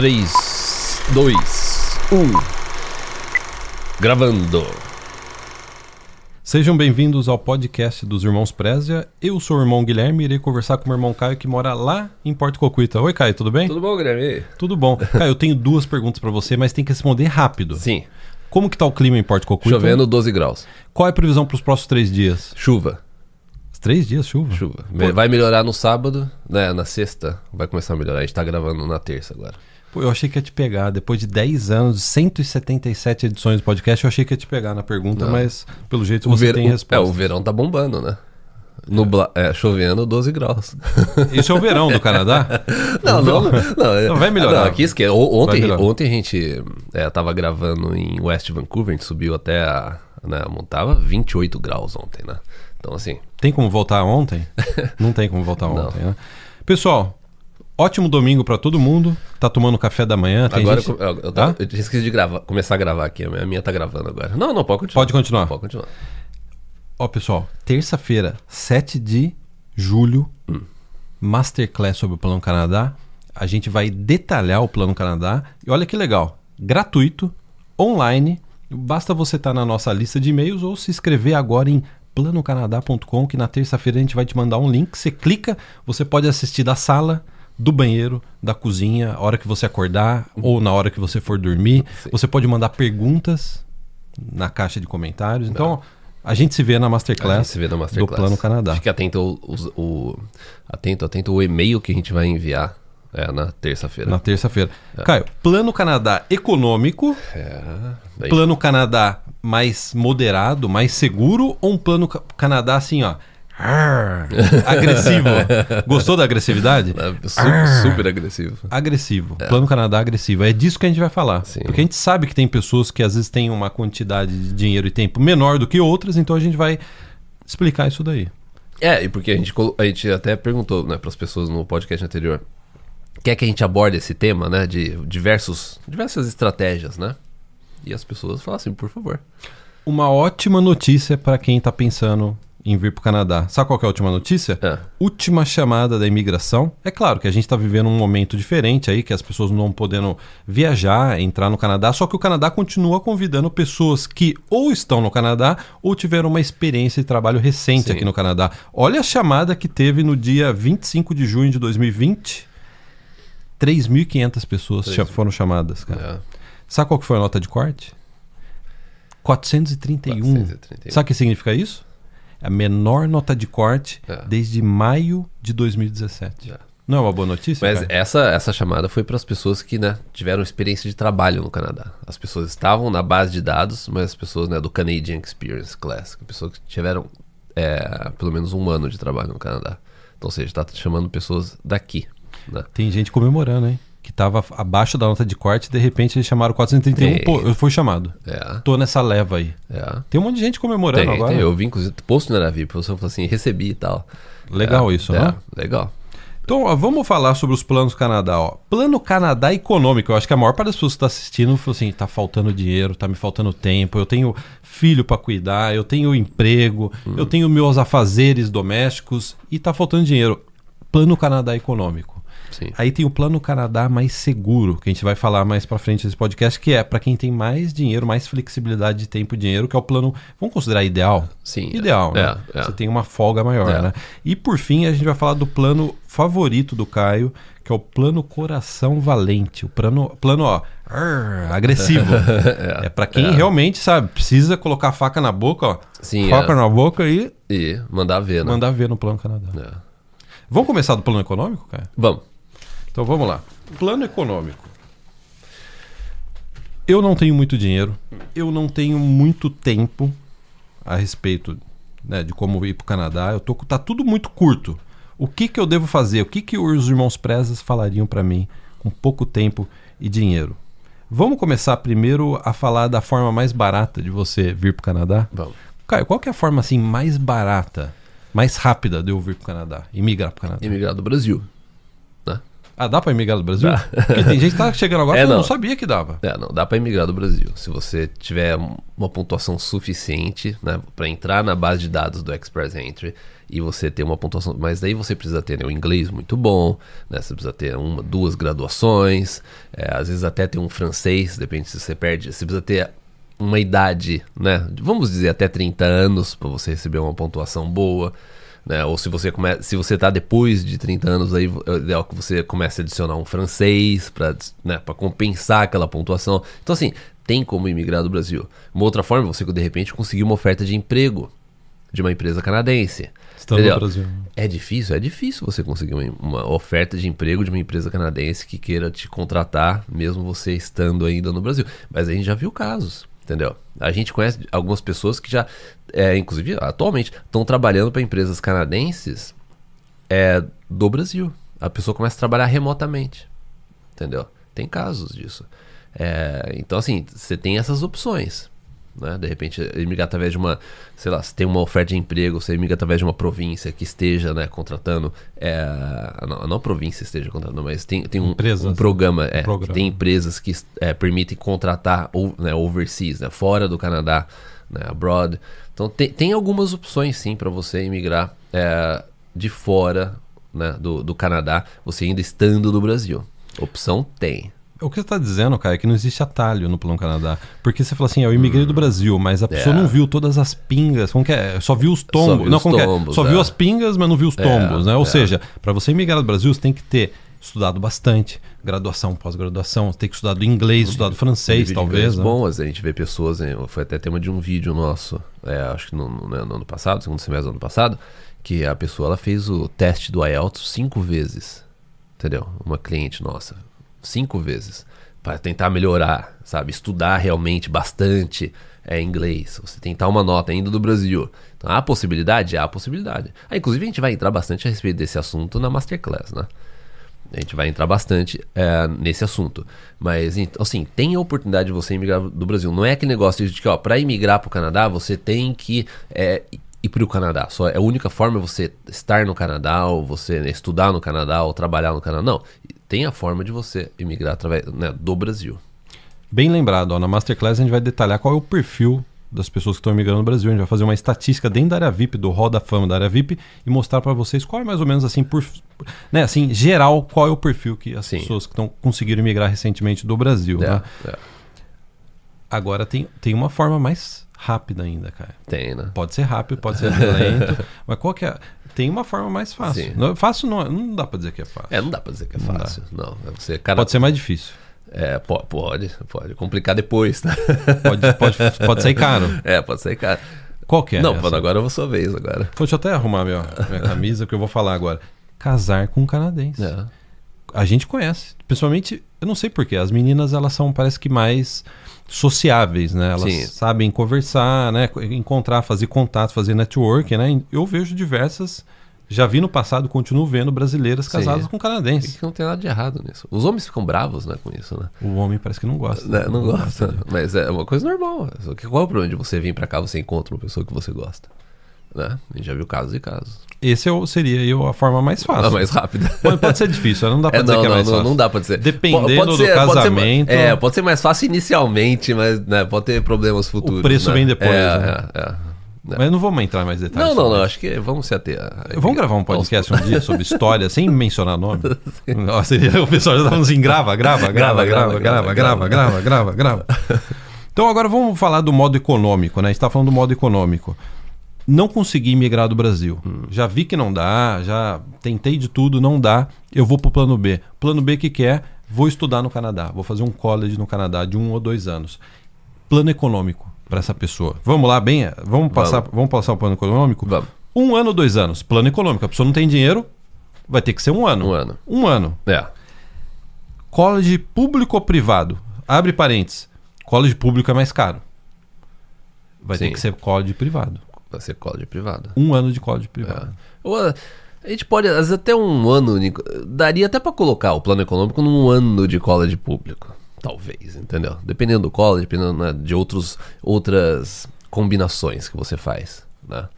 3, 2, 1. Gravando. Sejam bem-vindos ao podcast dos Irmãos Prézia. Eu sou o irmão Guilherme e irei conversar com o meu irmão Caio que mora lá em Porto Cocuita. Oi, Caio, tudo bem? Tudo bom, Guilherme? Tudo bom. Caio, eu tenho duas perguntas pra você, mas tem que responder rápido. Sim. Como que tá o clima em Porto Cocuita? Chovendo 12 graus. Qual é a previsão pros próximos três dias? Chuva. Os três dias, chuva? Chuva. Vai melhorar no sábado, né? Na sexta vai começar a melhorar. A gente tá gravando na terça agora. Pô, eu achei que ia te pegar. Depois de 10 anos, 177 edições do podcast, eu achei que ia te pegar na pergunta, Não. mas pelo jeito você ver- tem o- resposta. É, o verão tá bombando, né? Nubla... É, chovendo 12 graus. Isso é o verão do Canadá? Não, não, não, é- Não, vai melhorar. Não, aqui esquece. O- Ontem, ontem a gente é, tava gravando em West Vancouver, a gente subiu até a. Né, montava 28 graus ontem, né? Então, assim, Tem como voltar ontem? Não tem como voltar ontem, né? Pessoal, ótimo domingo pra todo mundo. Tá tomando café da manhã. Agora gente... eu, eu, eu, eu tinha esquecido de gravar, começar a gravar aqui. A minha, tá gravando agora. Não, não, pode continuar. Pode continuar. Pode continuar. Ó, pessoal, terça-feira, 7 de julho, Hum. Masterclass sobre o Plano Canadá. A gente vai detalhar o Plano Canadá. E olha que legal, gratuito, online. Basta você estar na nossa lista de e-mails ou se inscrever agora em planocanadá.com, que na terça-feira a gente vai te mandar um link. Você clica, você pode assistir da sala, do banheiro, da cozinha, a hora que você acordar ou na hora que você for dormir. Você pode mandar perguntas na caixa de comentários. Então, a gente se vê na A Masterclass, gente se vê na Masterclass. do Plano Canadá. Fique atento os- o, atento, atento o e-mail que a gente vai enviar é, na terça-feira. Na terça-feira. Caio, Plano Canadá econômico, É, daí- Plano Canadá mais moderado, mais seguro ou um Plano Ca- Canadá assim, ó, arr, agressivo? Gostou da agressividade? é su- super, agressivo. Agressivo. Plano Canadá agressivo. É disso que a gente vai falar. Sim. Porque a gente sabe que tem pessoas que às vezes têm uma quantidade de dinheiro e tempo menor do que outras, então a gente vai explicar isso daí. É, e porque a gente, a gente até perguntou né, para as pessoas no podcast anterior. Quer que a gente aborde esse tema, né? De diversos, diversas estratégias, né? E as pessoas falam assim, por favor. Uma ótima notícia para quem está pensando em vir para o Canadá. Sabe qual que é a última notícia? É. Última chamada da imigração. É claro que a gente está vivendo um momento diferente aí, que as pessoas não estão podendo viajar, entrar no Canadá, só que o Canadá continua convidando pessoas que ou estão no Canadá ou tiveram uma experiência de trabalho recente Sim. aqui no Canadá. Olha a chamada que teve no dia 25 de junho de 2020. 3.500 pessoas cha- foram chamadas, cara. É, Sabe qual que foi a nota de corte? 431. 431. Sabe o que significa isso? A menor nota de corte É. desde maio de 2017. É. Não é uma boa notícia? Mas cara? essa, essa chamada foi para as pessoas que né, tiveram experiência de trabalho no Canadá. As pessoas estavam na base de dados, mas as pessoas né, do Canadian Experience Class, pessoas que tiveram é, pelo menos um ano de trabalho no Canadá. Então, ou seja, está chamando pessoas daqui. Né? Tem gente comemorando, hein? Que tava abaixo da nota de corte de repente eles chamaram 431. Tem. Pô, eu fui chamado. É, Tô nessa leva aí. é. Tem um monte de gente comemorando Tem, agora. tem. Eu vi, inclusive, post na Naravi, a pessoa falou assim, recebi e tal. Legal É, isso, é, né? Legal. Então, ó, vamos falar sobre os planos Canadá, ó. Plano Canadá econômico. Eu acho que a maior parte das pessoas que está assistindo falou assim: tá faltando dinheiro, tá me faltando tempo, eu tenho filho para cuidar, eu tenho emprego, eu tenho meus afazeres domésticos e tá faltando dinheiro. Plano Canadá econômico. Sim. Aí tem o Plano Canadá mais seguro, que a gente vai falar mais para frente nesse podcast, que é para quem tem mais dinheiro, mais flexibilidade de tempo e dinheiro, que é o plano, vamos considerar ideal? Sim. Ideal, é, né? É, Você tem uma folga maior, É. né? E por fim, a gente vai falar do plano favorito do Caio, que é o plano Coração Valente. O plano, plano ó, arr, agressivo. é para quem realmente, sabe, precisa colocar a faca na boca, ó. Sim, faca é. na boca e E mandar ver, né? mandar ver no plano Canadá. É. Vamos começar do plano econômico, Caio? Vamos. Então vamos lá. Plano econômico. Eu não tenho muito dinheiro, eu não tenho muito tempo a respeito né, de como ir para o Canadá. Eu tô, tá tudo muito curto. O que, que eu devo fazer? O que, que os irmãos Prezas falariam para mim com pouco tempo e dinheiro? Vamos começar primeiro a falar da forma mais barata de você vir para o Canadá? Vamos. Caio, qual que é a forma assim mais barata, mais rápida de eu vir para o Canadá, imigrar para o Canadá? Imigrar do Brasil. Ah, dá pra imigrar do Brasil? Dá. Porque tem gente que tá chegando agora É, não. não sabia que dava. É, não, dá pra imigrar do Brasil. Se você tiver uma pontuação suficiente, né, para entrar na base de dados do Express Entry e você ter uma pontuação, mas daí você precisa ter né, o inglês muito bom, né, você precisa ter uma, duas graduações, é, às vezes até ter um francês, depende se você perde, você precisa ter uma idade, né, vamos dizer até 30 anos para você receber uma pontuação boa. Né? Ou se você come... se você tá depois de 30 anos, aí é ideal que você comece a adicionar um francês para né, pra compensar aquela pontuação. Então, assim, tem como imigrar do Brasil. Uma outra forma, você de repente conseguir uma oferta de emprego de uma empresa canadense. Estando Entendeu? no Brasil. É difícil, é difícil você conseguir uma, uma oferta de emprego de uma empresa canadense que queira te contratar, mesmo você estando ainda no Brasil. Mas a gente já viu casos, entendeu? A gente conhece algumas pessoas que já, é, inclusive atualmente, estão trabalhando para empresas canadenses é, do Brasil. A pessoa começa a trabalhar remotamente, entendeu? Tem casos disso. É, então, assim, você tem essas opções. Né? De repente, emigrar através de uma, sei lá, se tem uma oferta de emprego, você emigra através de uma província que esteja né, contratando, é, não, não província esteja contratando, mas tem, tem um, um programa, é, Programa. tem empresas que é, permitem contratar ou, né, overseas, né, fora do Canadá, né, abroad. Então tem, tem algumas opções sim para você emigrar é, de fora né, do, do Canadá, você ainda estando no Brasil. Opção tem. O que você está dizendo, cara, é que não existe atalho no Plano Canadá. Porque você fala assim, eu imigrei do Brasil, mas a pessoa É. não viu todas as pingas. Como que é? Só viu os tombos. viu não, os que é? tombos, Só é. viu as pingas, mas não viu os tombos, né? Ou é. seja, para você imigrar do Brasil, você tem que ter estudado bastante, graduação, pós-graduação, tem que estudar inglês, estudado francês, de talvez. né? Bom, a gente vê pessoas, hein, foi até tema de um vídeo nosso, é, acho que no, no- né, no ano passado, segundo semestre do ano passado, que a pessoa ela fez o teste do IELTS cinco vezes, entendeu? Uma cliente nossa, cinco vezes, para tentar melhorar, sabe? Estudar realmente bastante é, inglês, você tentar uma nota ainda do Brasil. Então, há possibilidade? Há possibilidade. Ah, inclusive, a gente vai entrar bastante a respeito desse assunto na Masterclass, né? A gente vai entrar bastante é, nesse assunto. Mas, assim, tem a oportunidade de você emigrar do Brasil. Não é aquele negócio de que, ó, pra emigrar pro Canadá, você tem que é, ir pro Canadá. Só é a única forma é você estar no Canadá, ou você estudar no Canadá, ou trabalhar no Canadá. Não. Tem a forma de você emigrar através né, do Brasil. Bem lembrado, ó, na Masterclass a gente vai detalhar qual é o perfil das pessoas que estão migrando no Brasil. A gente vai fazer uma estatística dentro da área VIP, do Hall da Fama da área VIP, e mostrar para vocês qual é mais ou menos assim, por, né, assim, geral, qual é o perfil que as Sim. pessoas que estão conseguiram migrar recentemente do Brasil. É, né? é. Agora tem, tem uma forma mais rápida ainda, cara. Tem, né? Pode ser rápido, pode ser lento, mas qual que é? Tem uma forma mais fácil. Sim. Não, fácil não, é- não dá para dizer que é fácil. É, não dá pra dizer que é Não fácil. Não, É você, cara, Pode ser mais difícil. É, po- pode, pode. Complicar depois, tá? Pode, pode, pode sair caro. É, pode ser, cara. Qual que é? não, essa? agora é a sua vez, agora. Então, deixa eu até arrumar minha, minha camisa, que eu vou falar agora. Casar com um canadense. É. A gente conhece. Principalmente, eu não sei porquê, as meninas elas são, parece que mais sociáveis, né? Elas Sim. sabem conversar, né? Encontrar, fazer contato, fazer networking, né? Eu vejo diversas, já vi no passado, continuo vendo brasileiras Sim. casadas com E canadenses. que não tem nada de errado nisso. Os homens ficam bravos, né, com isso, né? O homem parece que não gosta. Né, Não gosta. Mas é uma coisa normal. Qual é o problema de você vir pra cá você encontra uma pessoa que você gosta? Né? A gente já viu casos e casos. Esse é o- seria aí a forma mais fácil. A mais rápida. Pode, pode ser difícil, não dá pra É, dizer não, que é não, mais não, fácil. não dá pra dizer. Dependendo Po- pode do ser- pode ser- casamento. é, pode ser mais fácil inicialmente, mas né, pode ter problemas futuros. preço né? vem depois, É, né? é, é. Mas não vamos entrar mais detalhes. Não, não, não. Acho que vamos se ater. a- Vamos gravar um podcast um dia sobre história, sem mencionar nome? Seria- o pessoal já tá falando assim, grava, grava, grava, grava, grava, grava, grava, grava, grava. Então agora vamos falar do modo econômico, né? A gente tá falando do modo econômico. Não consegui migrar do Brasil. Já vi que não dá, já tentei de tudo, não dá. Eu vou pro plano B. Plano B que que é? Vou estudar no Canadá. Vou fazer um college no Canadá de um ou dois anos. Plano econômico para essa pessoa. Vamos lá, bem? Vamos passar, Vamos. vamos passar o plano econômico? Vamos. Um ano, dois anos. Plano econômico. A pessoa não tem dinheiro, vai ter que ser um ano. Um ano. Um ano. É. College público ou privado? Abre parênteses. College público é mais caro. Vai ter Sim. que ser college privado. Vai ser college privado. Um ano de college privado. Ou, a gente pode, às vezes, até um ano. Daria até pra colocar o plano econômico num ano de college público. Talvez, entendeu? Dependendo do college, dependendo né, de outros, outras combinações que você faz, né?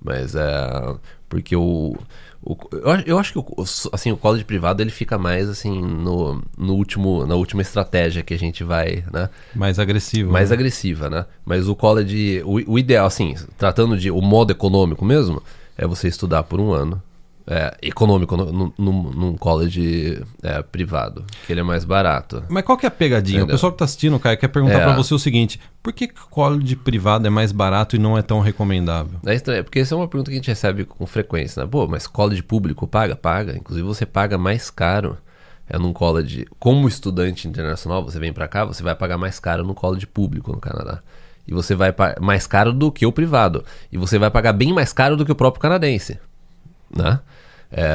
Mas é. Porque o, O- eu, acho- eu acho que o, o- assim, o college privado ele fica mais assim no, no último, na última estratégia que a gente vai, né? Mais agressivo. mais né? agressiva, né? Mas o college, o, o ideal, assim, tratando de o modo econômico mesmo, é você estudar por um ano. É, econômico no- no- num, college é, privado, que ele é mais barato. Mas qual que é a pegadinha? Entendeu? O pessoal que tá assistindo, cara, quer perguntar É. pra você o seguinte: por que college privado é mais barato e não é tão recomendável? É estranho, porque essa é uma pergunta que a gente recebe com frequência, né? Pô, mas college público paga? Paga. Inclusive você paga mais caro é num college. Como estudante internacional, você vem pra cá, você vai pagar mais caro no college público no Canadá. E você vai mais caro do que o privado. E você vai pagar bem mais caro do que o próprio canadense. Né? É,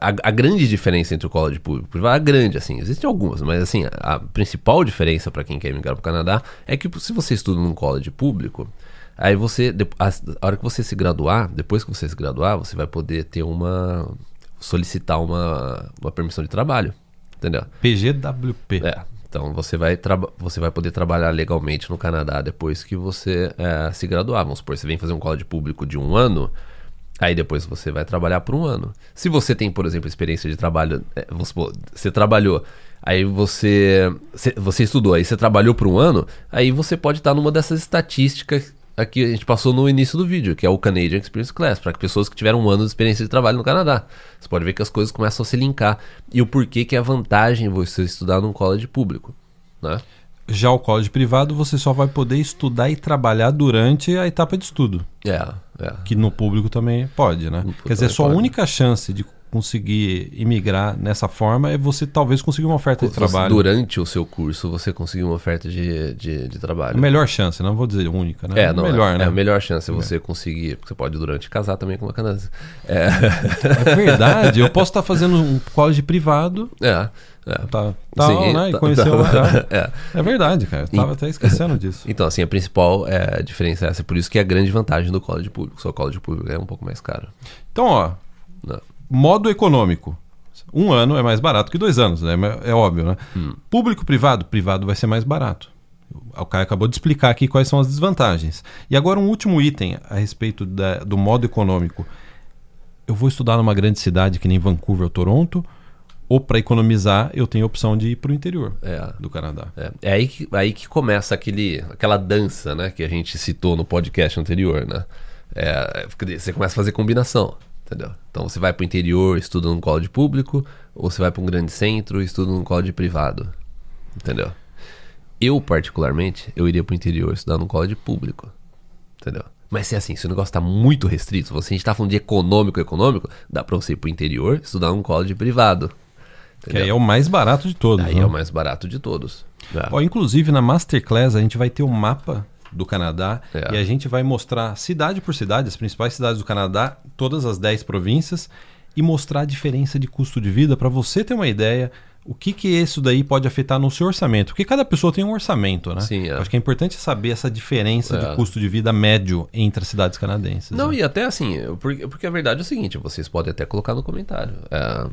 a, a grande diferença entre o college público e privado é grande, assim, existem algumas, mas assim, a, a principal diferença para quem quer migrar para o Canadá é que se você estuda num college público, aí você, a, a hora que você se graduar, depois que você se graduar, você vai poder ter uma, solicitar uma, uma permissão de trabalho, entendeu? PGWP. É, então você vai, você vai poder trabalhar legalmente no Canadá depois que você é, se graduar. Vamos supor, você vem fazer um college público de um ano, aí depois você vai trabalhar por um ano. Se você tem, por exemplo, experiência de trabalho, é, você trabalhou, aí você, você, estudou, aí você trabalhou por um ano, aí você pode estar numa dessas estatísticas aqui a gente passou no início do vídeo, que é o Canadian Experience Class, para pessoas que tiveram um ano de experiência de trabalho no Canadá. Você pode ver que as coisas começam a se linkar. E o porquê que é vantagem você estudar num college público. Né? Já o college privado, você só vai poder estudar e trabalhar durante a etapa de estudo. É, é. Que no público também pode, né? público Quer dizer, sua pode. única chance de conseguir imigrar nessa forma é você talvez conseguir uma oferta de trabalho. Durante o seu curso, você conseguir uma oferta de, de, de A trabalho. melhor chance, não vou dizer única, né? É, não, melhor, é, né? é a melhor chance é você conseguir, porque você pode durante casar também com uma canadense. É, É verdade, eu posso estar fazendo um college privado, é, é. tá, tal, Sim, né? E tá- conhecer tá- uma... é. É verdade, cara. Eu tava até esquecendo disso. Então, assim, a principal é, diferença é essa. Por isso que é a grande vantagem do college público. Só o college público é um pouco mais caro. Então, ó, Não. Modo econômico. Um ano é mais barato que dois anos, né? É óbvio, né? Hum. Público privado, privado vai ser mais barato. O Caio acabou de explicar aqui quais são as desvantagens. E agora um último item a respeito da- do modo econômico. Eu vou estudar numa grande cidade que nem Vancouver ou Toronto, ou para economizar eu tenho a opção de ir para o interior É. do Canadá. É, é aí, que, aí que começa aquele, aquela dança, né? Que a gente citou no podcast anterior, né? É, você começa a fazer combinação, entendeu? Então você vai pro interior, estuda num college público, ou você vai para um grande centro estuda num college privado, entendeu? Eu, particularmente, eu iria pro interior estudar num college público, entendeu? Mas se assim, se o negócio tá muito restrito, se você, a gente tá falando de econômico, econômico, dá pra você ir pro interior estudar num college privado. Que aí é o mais barato de todos. Aí né? é o mais barato de todos. É. Ó, inclusive na Masterclass a gente vai ter um mapa do Canadá É. e a gente vai mostrar cidade por cidade, as principais cidades do Canadá, todas as 10 províncias e mostrar a diferença de custo de vida para você ter uma ideia o que que isso daí pode afetar no seu orçamento, porque cada pessoa tem um orçamento, né? Sim, é. Acho que é importante saber essa diferença É. de custo de vida médio entre as cidades canadenses. Não, né? e até assim, porque, porque a verdade é o seguinte, vocês podem até colocar no comentário. é,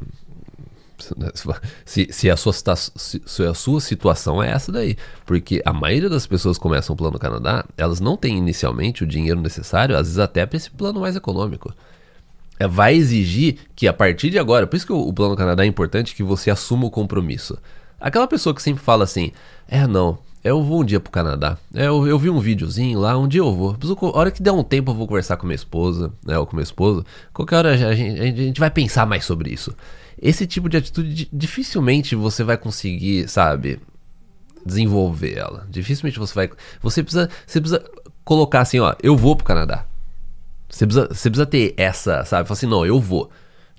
se, se, a sua, se, se a sua situação é essa daí. Porque a maioria das pessoas que começam o plano Canadá, elas não têm inicialmente o dinheiro necessário, às vezes até para esse plano mais econômico. É, vai exigir que a partir de agora, por isso que o, o plano Canadá é importante que você assuma o compromisso. Aquela pessoa que sempre fala assim, é não, eu vou um dia pro Canadá. É, eu, eu vi um videozinho lá, um dia eu vou. A hora que der um tempo eu vou conversar com minha esposa, né, ou com meu esposo. Qualquer hora a gente- a gente vai pensar mais sobre isso. Esse tipo de atitude di- dificilmente você vai conseguir, sabe, desenvolver ela. Dificilmente você vai. Você precisa, você precisa colocar assim, ó, eu vou pro Canadá. Você precisa, você precisa ter essa, sabe? Falar assim, não, eu vou.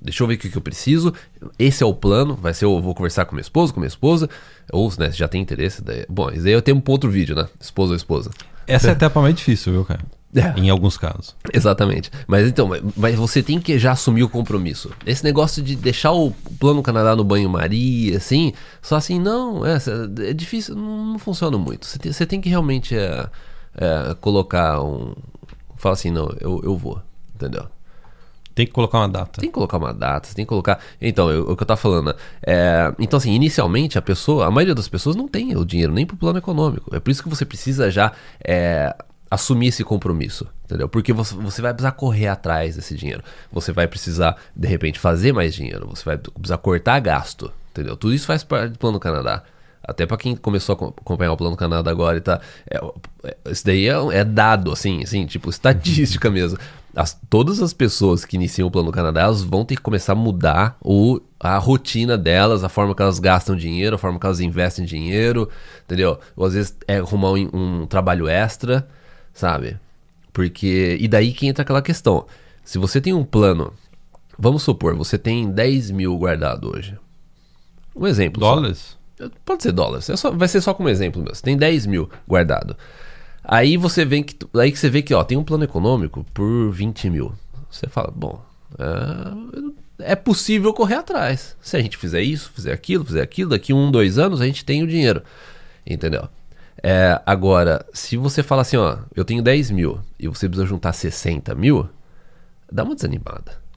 Deixa eu ver o que, que eu preciso. Esse é o plano. Vai ser, eu vou conversar com meu esposo, com minha esposa. Ou, né, se já tem interesse. Daí... Bom, isso aí eu tenho um outro vídeo, né? Esposa ou esposa. Essa é a etapa mais difícil, viu, cara? É. Em alguns casos. Exatamente. Mas então, mas- você tem que já assumir o compromisso. Esse negócio de deixar o plano Canadá no banho-maria, assim, só assim, não, é, é difícil, não, não funciona muito. Você tem, você tem que realmente é, é, colocar um. Falar assim, não, eu, eu vou, entendeu? Tem que colocar uma data. Tem que colocar uma data, você tem que colocar. Então, eu- o que eu tava falando? É, então, assim, inicialmente a pessoa, a maioria das pessoas não tem o dinheiro nem pro plano econômico. É por isso que você precisa já é, assumir esse compromisso, entendeu? Porque você, vai precisar correr atrás desse dinheiro. Você vai precisar, de repente, fazer mais dinheiro. Você vai precisar cortar gasto, entendeu? Tudo isso faz parte do Plano Canadá. Até para quem começou a acompanhar o Plano Canadá agora e tá. É, é, isso daí é, é, dado, assim, assim, tipo, estatística mesmo. As, todas as pessoas que iniciam o Plano Canadá, elas vão ter que começar a mudar o, a rotina delas, a forma que elas gastam dinheiro, a forma que elas investem dinheiro, entendeu? Ou às vezes é arrumar um, um trabalho extra sabe? Porque. E daí que entra aquela questão. Se você tem um plano. Vamos supor, você tem 10 mil guardado hoje. Um exemplo. Dólares? Só. Pode ser dólares. É só, vai ser só como exemplo mesmo. Você tem 10 mil guardado. Aí você vem que. Aí que você vê que, ó, tem um plano econômico por 20 mil. Você fala, bom. É, é possível correr atrás. Se a gente fizer isso, fizer aquilo, fizer aquilo, daqui um, dois anos a gente tem o dinheiro. Entendeu? É, agora, se você fala assim, ó, eu tenho 10 mil e você precisa juntar 60 mil, dá uma desanimada.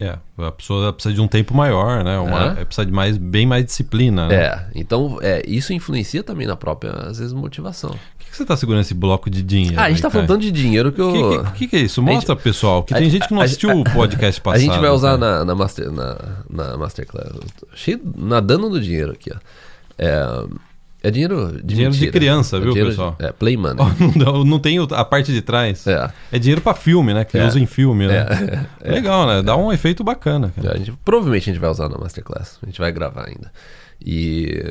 É, a pessoa precisa de um tempo maior, né? Uma, é. Precisa de mais, bem mais disciplina. Né? É, então é, isso influencia também na própria, às vezes, motivação. O que, que você está segurando esse bloco de dinheiro? Ah, a gente está falando de dinheiro que eu. O que, que, que, é isso? Mostra, gente, pessoal, que tem gente que não assistiu o podcast passado. A gente vai usar na, na, master, na, na Masterclass. Cheio, nadando no dinheiro aqui, ó. É, é dinheiro de Dinheiro mentira. de criança, é viu, pessoal? De, é, play money. não, não tem a parte de trás. É, é dinheiro para filme, né? Que é. usa em filme, né? É. Legal, né? Dá um efeito bacana. A gente, provavelmente a gente vai usar na Masterclass. A gente vai gravar ainda. E,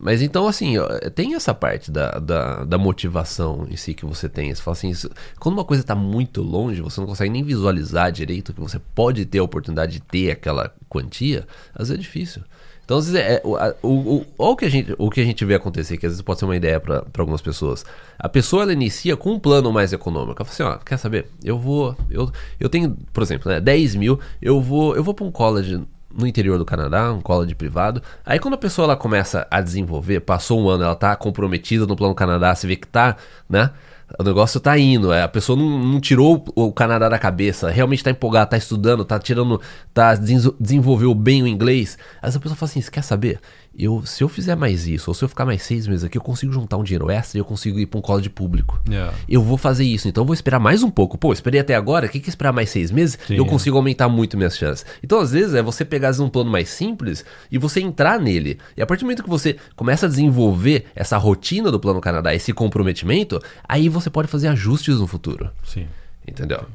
mas então, assim, tem essa parte da, da, da, motivação em si que você tem. Você fala assim, isso, quando uma coisa está muito longe, você não consegue nem visualizar direito que você pode ter a oportunidade de ter aquela quantia, às vezes é difícil. Então, às vezes, é, o, o, o, que a gente, o que a gente vê acontecer, que às vezes pode ser uma ideia para algumas pessoas. A pessoa ela inicia com um plano mais econômico. Ela fala assim: ó, quer saber? Eu vou. Eu, eu tenho, por exemplo, né, 10 mil, eu vou, eu vou para um college no interior do Canadá, um college privado. Aí quando a pessoa ela começa a desenvolver, passou um ano, ela tá comprometida no plano Canadá, você vê que tá, né? O negócio tá indo, é, a pessoa não, não tirou o Canadá da cabeça, realmente tá empolgada, tá estudando, tá tirando, tá desenvolveu bem o inglês. Aí essa pessoa fala assim: quer saber? Eu, se eu fizer mais isso, ou se eu ficar mais seis meses aqui, eu consigo juntar um dinheiro extra e eu consigo ir para um college público. Yeah. Eu vou fazer isso, então eu vou esperar mais um pouco. Pô, esperei até agora, o que, que esperar mais seis meses? Sim, eu consigo aumentar muito minhas chances. Então, às vezes, é você pegar um plano mais simples e você entrar nele. E a partir do momento que você começa a desenvolver essa rotina do Plano Canadá, esse comprometimento, aí você pode fazer ajustes no futuro. Sim. Entendeu?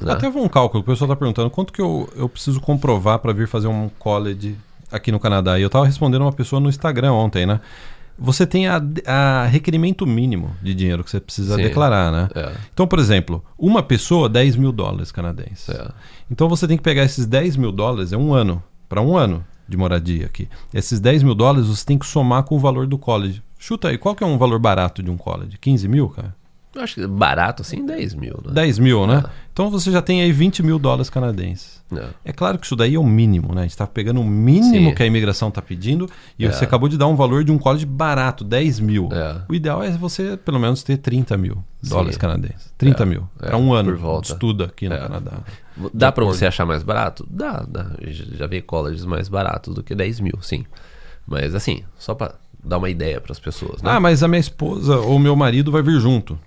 Né? Até um cálculo, o pessoal está perguntando quanto que eu, eu preciso comprovar para vir fazer um college aqui no Canadá. E eu estava respondendo uma pessoa no Instagram ontem, né? Você tem a, a requerimento mínimo de dinheiro que você precisa Sim, declarar, né? É. Então, por exemplo, uma pessoa, 10 mil dólares canadenses. É. Então você tem que pegar esses 10 mil dólares, é um ano, para um ano de moradia aqui. Esses 10 mil dólares você tem que somar com o valor do college. Chuta aí, qual que é um valor barato de um college? 15 mil, cara? Eu acho que barato assim, 10 mil, né? 10 mil, né? É. Então você já tem aí 20 mil dólares canadenses. É. é claro que isso daí é o mínimo, né? A gente está pegando o mínimo Sim. que a imigração está pedindo e é. você acabou de dar um valor de um college barato, 10 mil. É. O ideal é você pelo menos ter 30 mil dólares canadenses. 30 é. mil. Para um ano de estudo aqui no Canadá. Dá para você achar mais barato? Dá, dá. Já vi colleges mais baratos do que 10 mil, sim. Mas assim, só para dar uma ideia para as pessoas. Né? Ah, mas a minha esposa ou meu marido vai vir junto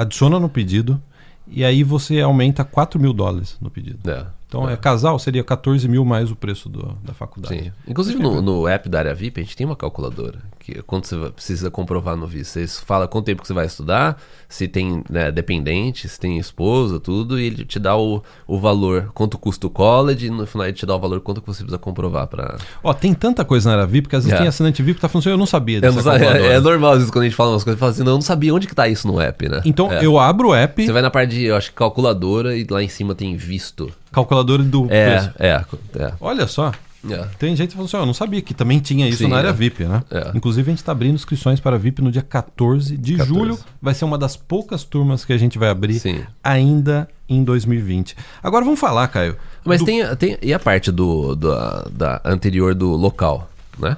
adiciona no pedido e aí você aumenta 4 mil dólares no pedido. É, então, é. é. casal seria 14 mil mais o preço do, da faculdade. Sim. Inclusive, no, no, app da área VIP, a gente tem uma calculadora. Que quando você precisa comprovar no visto, você fala quanto tempo que você vai estudar, se tem né, dependente, se tem esposa, tudo, e ele te dá o, o valor, quanto custa o college, e no final ele te dá o valor, quanto que você precisa comprovar para. Ó, tem tanta coisa na área VIP, que às vezes é. tem assinante VIP que tá funcionando, eu não sabia dessa não, é, é, normal, às vezes, quando a gente fala umas coisas, fala assim, não, eu não sabia onde que tá isso no app, né? Então, é. eu abro o app. Você vai na parte de, eu acho que calculadora, e lá em cima tem visto. Calculadora do é, preço. É, é. Olha só. É. Tem gente que falou assim: eu não sabia que também tinha isso Sim, na área é. VIP, né? É. Inclusive, a gente está abrindo inscrições para VIP no dia 14 de 14. julho. Vai ser uma das poucas turmas que a gente vai abrir Sim. ainda em 2020. Agora vamos falar, Caio. Mas do... tem, tem. E a parte do, do da anterior do local, né?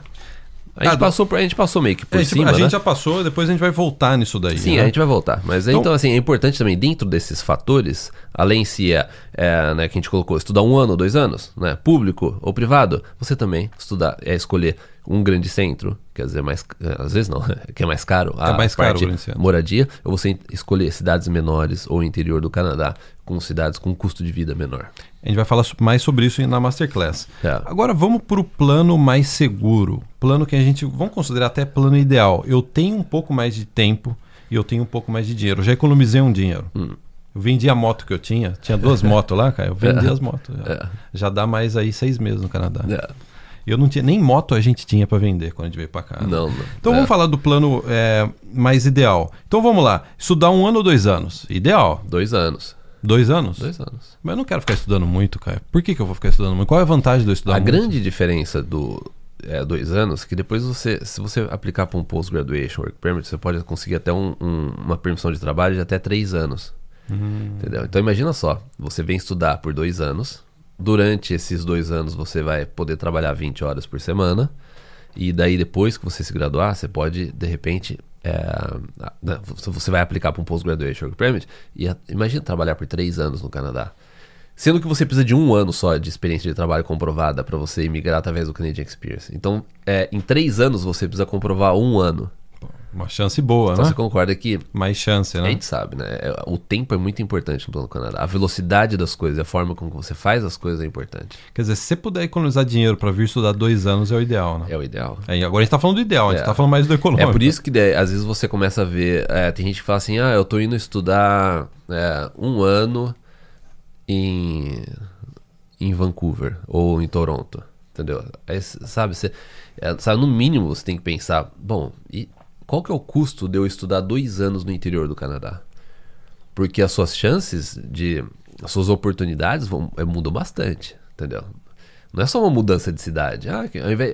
A gente, ah, passou, a gente passou meio que por a cima. A né? gente já passou, depois a gente vai voltar nisso daí. Sim, né? a gente vai voltar. Mas então, então, assim, é importante também, dentro desses fatores, além se é, é né, que a gente colocou, estudar um ano, dois anos, né? Público ou privado, você também estudar, é escolher um grande centro, quer dizer, mais, eh, às vezes não, que é mais caro, a É mais caro moradia, ou você escolher cidades menores ou interior do Canadá, com cidades com custo de vida menor. A gente vai falar mais sobre isso na Masterclass. É. Agora vamos para o plano mais seguro. Plano que a gente, vamos considerar até plano ideal. Eu tenho um pouco mais de tempo e eu tenho um pouco mais de dinheiro. Eu já economizei um dinheiro. Hum. Eu vendi a moto que eu tinha. Tinha duas motos lá, cara. Eu vendi as motos. Já, É. já dá mais aí seis meses no Canadá. É. Eu não tinha nem moto a gente tinha para vender quando a gente veio para cá. né? Não, não. Então É. vamos falar do plano é, mais ideal. Então vamos lá. Estudar um ano ou dois anos? Ideal. Dois anos. Dois anos? Dois anos. Mas eu não quero ficar estudando muito, cara. Por que, que eu vou ficar estudando muito? Qual é a vantagem de eu estudar a muito? grande diferença do é, dois anos, que depois você, se você aplicar para um post-graduation work permit, você pode conseguir até um- um- uma permissão de trabalho de até três anos. Hum. Entendeu? Então imagina só, você vem estudar por dois anos, durante esses dois anos você vai poder trabalhar 20 horas por semana, e daí depois que você se graduar, você pode, de repente, é, você vai aplicar para um post-graduation work permit, e imagina trabalhar por três anos no Canadá. Sendo que você precisa de um ano só de experiência de trabalho comprovada para você imigrar através do Canadian Experience. Então, é, em três anos você precisa comprovar um ano. Uma chance boa, Então né? você concorda que Mais chance, a né? gente sabe, né? É, O tempo é muito importante no plano Canadá. A velocidade das coisas, a forma como você faz as coisas é importante. Quer dizer, se você puder economizar dinheiro para vir estudar dois anos, é o ideal, né? É o ideal. Aí, agora a gente tá falando do ideal, a gente É. tá falando mais do econômico. É por isso que daí, às vezes você começa a ver. é, tem gente que fala assim: ah, eu tô indo estudar é, um ano em, em Vancouver ou em Toronto. Entendeu? Aí, s- sabe, você, é, sabe, no mínimo você tem que pensar: bom, e qual que é o custo de eu estudar dois anos no interior do Canadá? Porque as suas chances de. As suas oportunidades vão, é, mudam bastante, entendeu? Não é só uma mudança de cidade. Ah,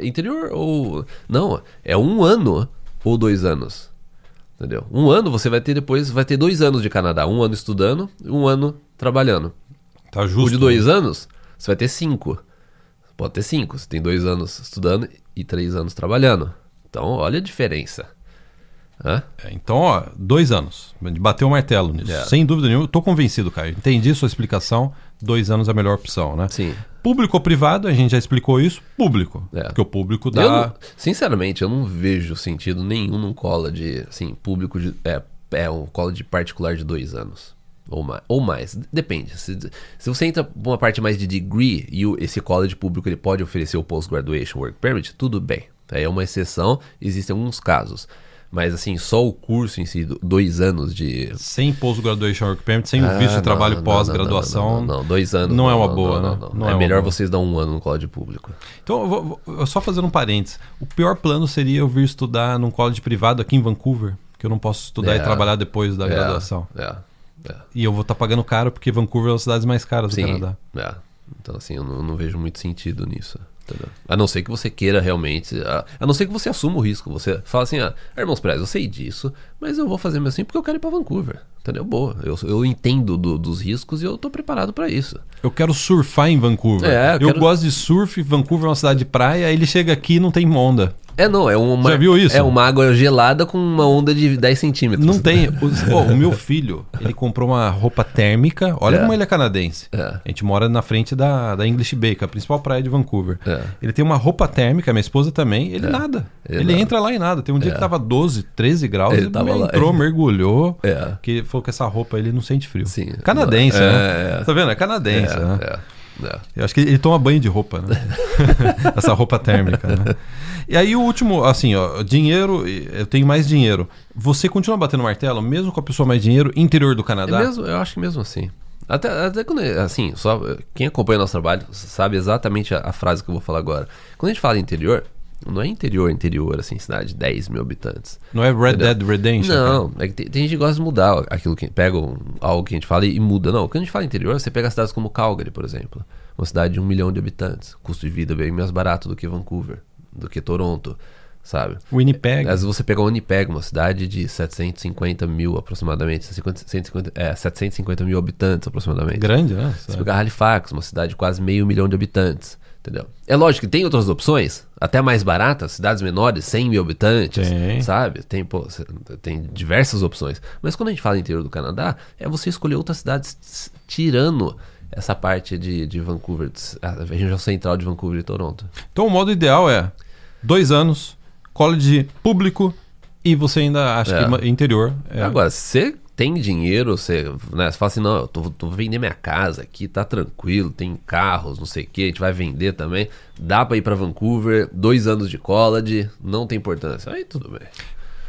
interior ou. Não, é um ano ou dois anos. Entendeu? Um ano você vai ter depois, vai ter dois anos de Canadá. Um ano estudando e um ano trabalhando. Tá O justo. de dois anos, você vai ter cinco. Pode ter cinco. Você tem dois anos estudando e três anos trabalhando. Então, olha a diferença. Hã? É, Então, ó, dois anos. Bateu o martelo nisso. É. Sem dúvida nenhuma. Eu tô convencido, cara. Entendi sua explicação. Dois anos é a melhor opção, né? Sim. Público ou privado, a gente já explicou isso. Público. É. Porque o público dá. Eu não- sinceramente, eu não vejo sentido nenhum num college, assim, público de. É, é um college particular de dois anos. Ou mais. Ou mais. Depende. Se, se você entra uma parte mais de degree e o- esse college público ele pode oferecer o post-graduation work permit, tudo bem. É uma exceção, existem alguns casos. Mas assim, só o curso em si, do- dois anos de. Sem post-graduation work permit, sem o Ah, visto de trabalho pós-graduação. Não, não, não, dois anos. não é uma boa, né? não. É, é melhor vocês dar um ano no college público. Então, eu vou, eu só fazendo um parênteses. O pior plano seria eu vir estudar num college privado aqui em Vancouver, que eu não posso estudar É. e trabalhar depois da É, graduação. É, é. E eu vou estar pagando caro porque Vancouver é uma das cidades mais caras do Sim, Canadá. é. Então, assim, eu não, não vejo muito sentido nisso. Entendeu? A não ser que você queira realmente. A, a não ser que você assuma o risco. Você fala assim: ah, irmãos Prez, eu sei disso, mas eu vou fazer mesmo assim porque eu quero ir pra Vancouver. Entendeu? Boa. Eu, eu entendo do- dos riscos e eu tô preparado pra isso. Eu quero surfar em Vancouver. É, eu eu quero- gosto de surf, Vancouver é uma cidade de praia, ele chega aqui e não tem onda. É, não, é uma. Já viu isso? É uma água gelada com uma onda de 10 centímetros. Não tem. Pô, o meu filho, ele comprou uma roupa térmica. Olha É. como ele é canadense. É. A gente mora na frente da, da English Bay, que é a principal praia de Vancouver. É. Ele tem uma roupa térmica, minha esposa também. Ele nada. Ele Ele, nada. entra lá e nada. Tem um dia que tava 12, 13 graus. Ele Ele, tava lá. entrou, mergulhou. É. Que falou que essa roupa ele não sente frio. Sim. Canadense, É, né? é. Tá vendo? É canadense, né? É, é. Eu acho que ele toma banho de roupa, né? Essa roupa térmica, né? E aí o último, assim, ó, dinheiro, eu tenho mais dinheiro. Você continua batendo martelo, mesmo com a pessoa mais dinheiro, interior do É Canadá? mesmo, eu acho que mesmo assim. Até, até quando, assim, só quem acompanha nosso trabalho sabe exatamente a, a frase que eu vou falar agora. Quando a gente fala interior, não é interior, interior, assim, cidade de 10 mil habitantes. Não é Red Entendeu? Dead Redemption? Não, é que tem, tem gente que gosta de mudar aquilo que pega um- algo que a gente fala e, e muda. Não, quando a gente fala interior, você pega cidades como Calgary, por exemplo. Uma cidade de um milhão de habitantes. Custo de vida bem mais barato do que Vancouver, do que Toronto, sabe? Winnipeg. Às vezes você pega Winnipeg, uma cidade de 750 mil aproximadamente, 150, 150, é, 750 mil habitantes aproximadamente. Grande, né? Você pega Halifax, uma cidade de quase meio milhão de habitantes, entendeu? É lógico que tem outras opções, até mais baratas, cidades menores, 100 mil habitantes, Tem. sabe? Tem, pô, tem diversas opções. Mas quando a gente fala interior do Canadá, é você escolher outras cidades tirando essa parte de, de Vancouver, a região central de Vancouver e Toronto. Então o modo ideal é Dois anos, college público e você ainda acha É. que interior. É, Agora, você tem dinheiro, você, né, você fala assim, não, eu tô, tô vendendo minha casa aqui, tá tranquilo, tem carros, não sei o que, a gente vai vender também. Dá pra ir pra Vancouver, dois anos de college, não tem importância. Aí tudo bem.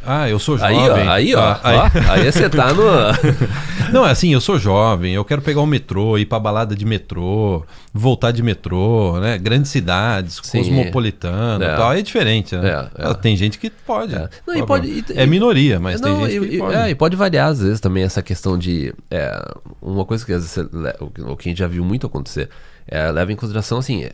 Ah, eu sou Aí, jovem. ó, aí, ó, Ah, aí- ó, aí você tá no. Não, é assim, eu sou jovem, eu quero pegar o metrô, ir pra balada de metrô, voltar de metrô, né? Grandes cidades, Sim. cosmopolitano É. tal. É diferente, né? É, é. Ah, Tem gente que pode. É. Não, e pode- e- é minoria, mas Não, tem gente e, que pode. é, e pode variar às vezes também essa questão de. é, uma coisa que às vezes você le- o que- o que a gente já viu muito acontecer, é, leva em consideração assim: é,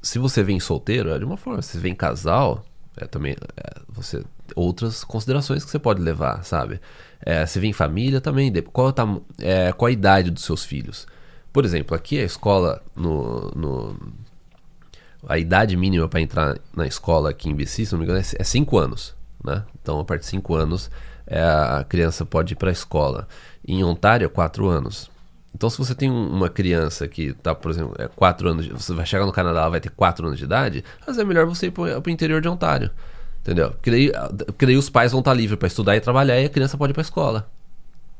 se você vem solteiro, é de uma forma, se vem casal, é também. é, você outras considerações que você pode levar, sabe? É, se vem família também, qual, tá, é, qual a idade dos seus filhos? Por exemplo, aqui a escola no- no, a idade mínima para entrar na escola aqui em BC, se não me engano, é 5 anos. Né? Então, a partir de 5 anos, é, a criança pode ir para a escola. Em Ontário, é 4 anos. Então, se você tem um- uma criança que está, por exemplo, é 4 anos, de- você vai chegar no Canadá, ela vai ter 4 anos de idade, às vezes é melhor você ir para o interior de Ontário. Entendeu? Porque daí, porque daí os pais vão estar livres para estudar e trabalhar e a criança pode ir para escola.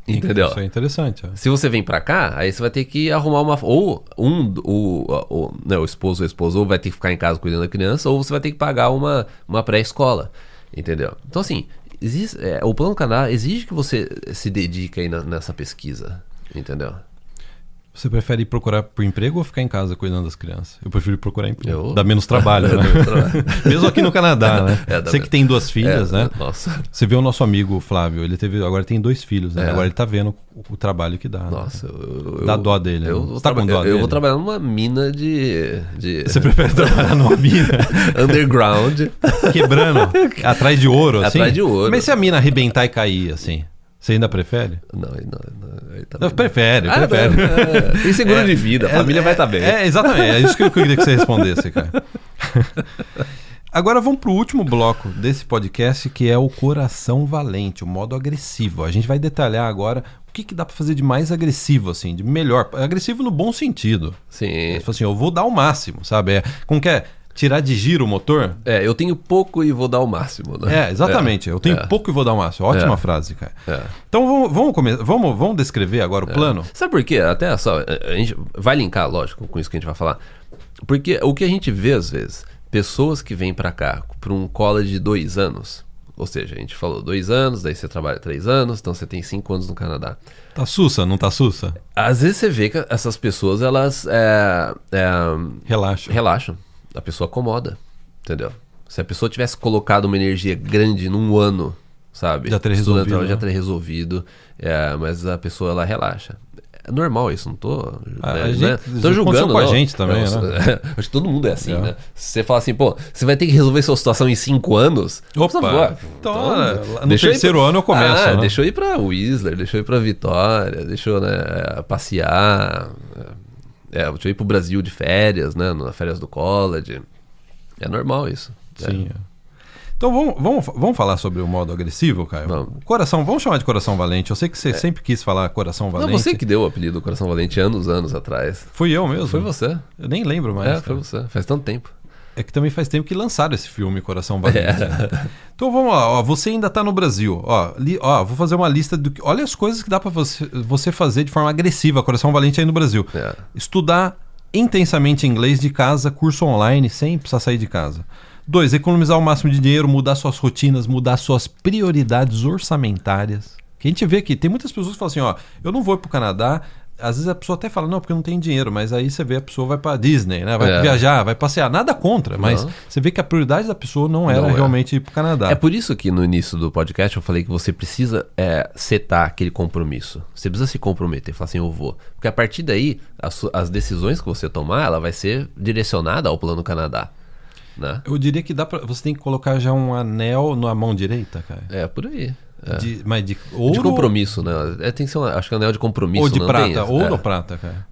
Entendeu? Isso é interessante. ó. Se você vem pra cá, aí você vai ter que arrumar uma. Ou um, o, o, né, o esposo ou a esposa, ou vai ter que ficar em casa cuidando da criança, ou você vai ter que pagar uma, uma pré-escola. Entendeu? Então, assim, existe, é, o Plano Canadá exige que você se dedique aí na- nessa pesquisa. Entendeu? Você prefere ir procurar por emprego ou ficar em casa cuidando das crianças? Eu prefiro procurar emprego. Eu- Dá menos trabalho, né? Mesmo aqui no Canadá, né? É, dá Você que tem duas filhas, É, né? Nossa. Você vê o nosso amigo Flávio, ele teve, agora tem dois filhos, né? É. Agora ele tá vendo o, o trabalho que dá. né? Nossa, eu, eu, Dá dó dele, né? Eu, vou tá com dó eu- eu dele? vou trabalhar numa mina de. de Você prefere trabalhar numa mina underground. quebrando atrás de ouro, assim? Atrás de ouro. Mas se a mina arrebentar e cair, assim, você ainda prefere? Não, não, não, aí tá Não, prefere, Ah, prefere. não, é, tem seguro de vida, a família vai estar bem. É, exatamente. É isso que eu queria que você respondesse, cara. Agora vamos pro último bloco desse podcast, que é o coração valente, o modo agressivo. A gente vai detalhar agora o que, que dá pra fazer de mais agressivo, assim, de melhor. Agressivo no bom sentido. Sim. Falou assim, eu vou dar o máximo, sabe? É, como que é? Tirar de giro o motor? É, eu tenho pouco e vou dar o máximo, né? É, exatamente. Eu tenho é. pouco e vou dar o máximo. Ótima É. frase, cara. É. Então vamos, vamos, come- vamos, vamos descrever agora o plano? Sabe por quê? Até só, a gente vai linkar, lógico, com isso que a gente vai falar. Porque o que a gente vê às vezes, pessoas que vêm pra cá por um college de dois anos, ou seja, a gente falou dois anos, daí você trabalha três anos, então você tem cinco anos no Canadá. Tá sussa, não tá sussa? Às vezes você vê que essas pessoas, elas é, é, Relaxa. relaxam, a pessoa acomoda, entendeu? Se a pessoa tivesse colocado uma energia grande num ano, sabe? Já teria Estudando, resolvido, Já né? teria resolvido, é, mas a pessoa, ela relaxa. É normal isso, não tô, A- né, a gente- né? tô julgando com a gente também, Eu- né? Acho que todo mundo é assim, É. né? Se você fala assim, pô, você vai ter que resolver sua situação em cinco anos. Opa! fala, Então, "Ah, né, no terceiro pra- ano eu começo, Ah, né?" deixa eu ir pra Whistler, deixa eu ir pra Vitória, deixa eu né, passear. É, eu ir pro Brasil de férias, né? Nas férias do college. É normal isso. Sim. é. Então vamos, vamos, vamos falar sobre o modo agressivo, Caio? Vamos. Coração, vamos chamar de coração valente. Eu sei que você sempre quis falar coração É. Não, valente. você que deu o apelido Coração Valente anos, anos atrás. Fui eu mesmo. Foi você. Eu nem lembro mais. é, cara. foi você. Faz tanto tempo. É que também faz tempo que lançaram esse filme Coração Valente. É. né? Então vamos lá, ó, você ainda tá no Brasil. Ó, li- ó, vou fazer uma lista do que. Olha as coisas que dá pra você, você fazer de forma agressiva, Coração Valente aí no Brasil. É. Estudar intensamente inglês de casa, curso online, sem precisar sair de casa. Dois, economizar o máximo de dinheiro, mudar suas rotinas, mudar suas prioridades orçamentárias. Que a gente vê que tem muitas pessoas que falam assim, ó, eu não vou ir pro Canadá. Às vezes a pessoa até fala, não, porque não tenho dinheiro, mas aí você vê a pessoa vai pra Disney, né? Vai É. viajar, vai passear. Nada contra, mas Não. você vê que a prioridade da pessoa não era Não é. realmente ir pro Canadá. É por isso que no início do podcast eu falei que você precisa é, setar aquele compromisso. Você precisa se comprometer, falar assim, eu vou. Porque a partir daí, as, as decisões que você tomar, ela vai ser direcionada ao Plano Canadá. Né? Eu diria que dá pra, você tem que colocar já um anel na mão direita, cara. É, por aí. É. De, mas de ouro De compromisso, né? É, tem que ser, um, acho que é um anel de compromisso. ou de não prata? tem? Ouro É. ou prata, cara?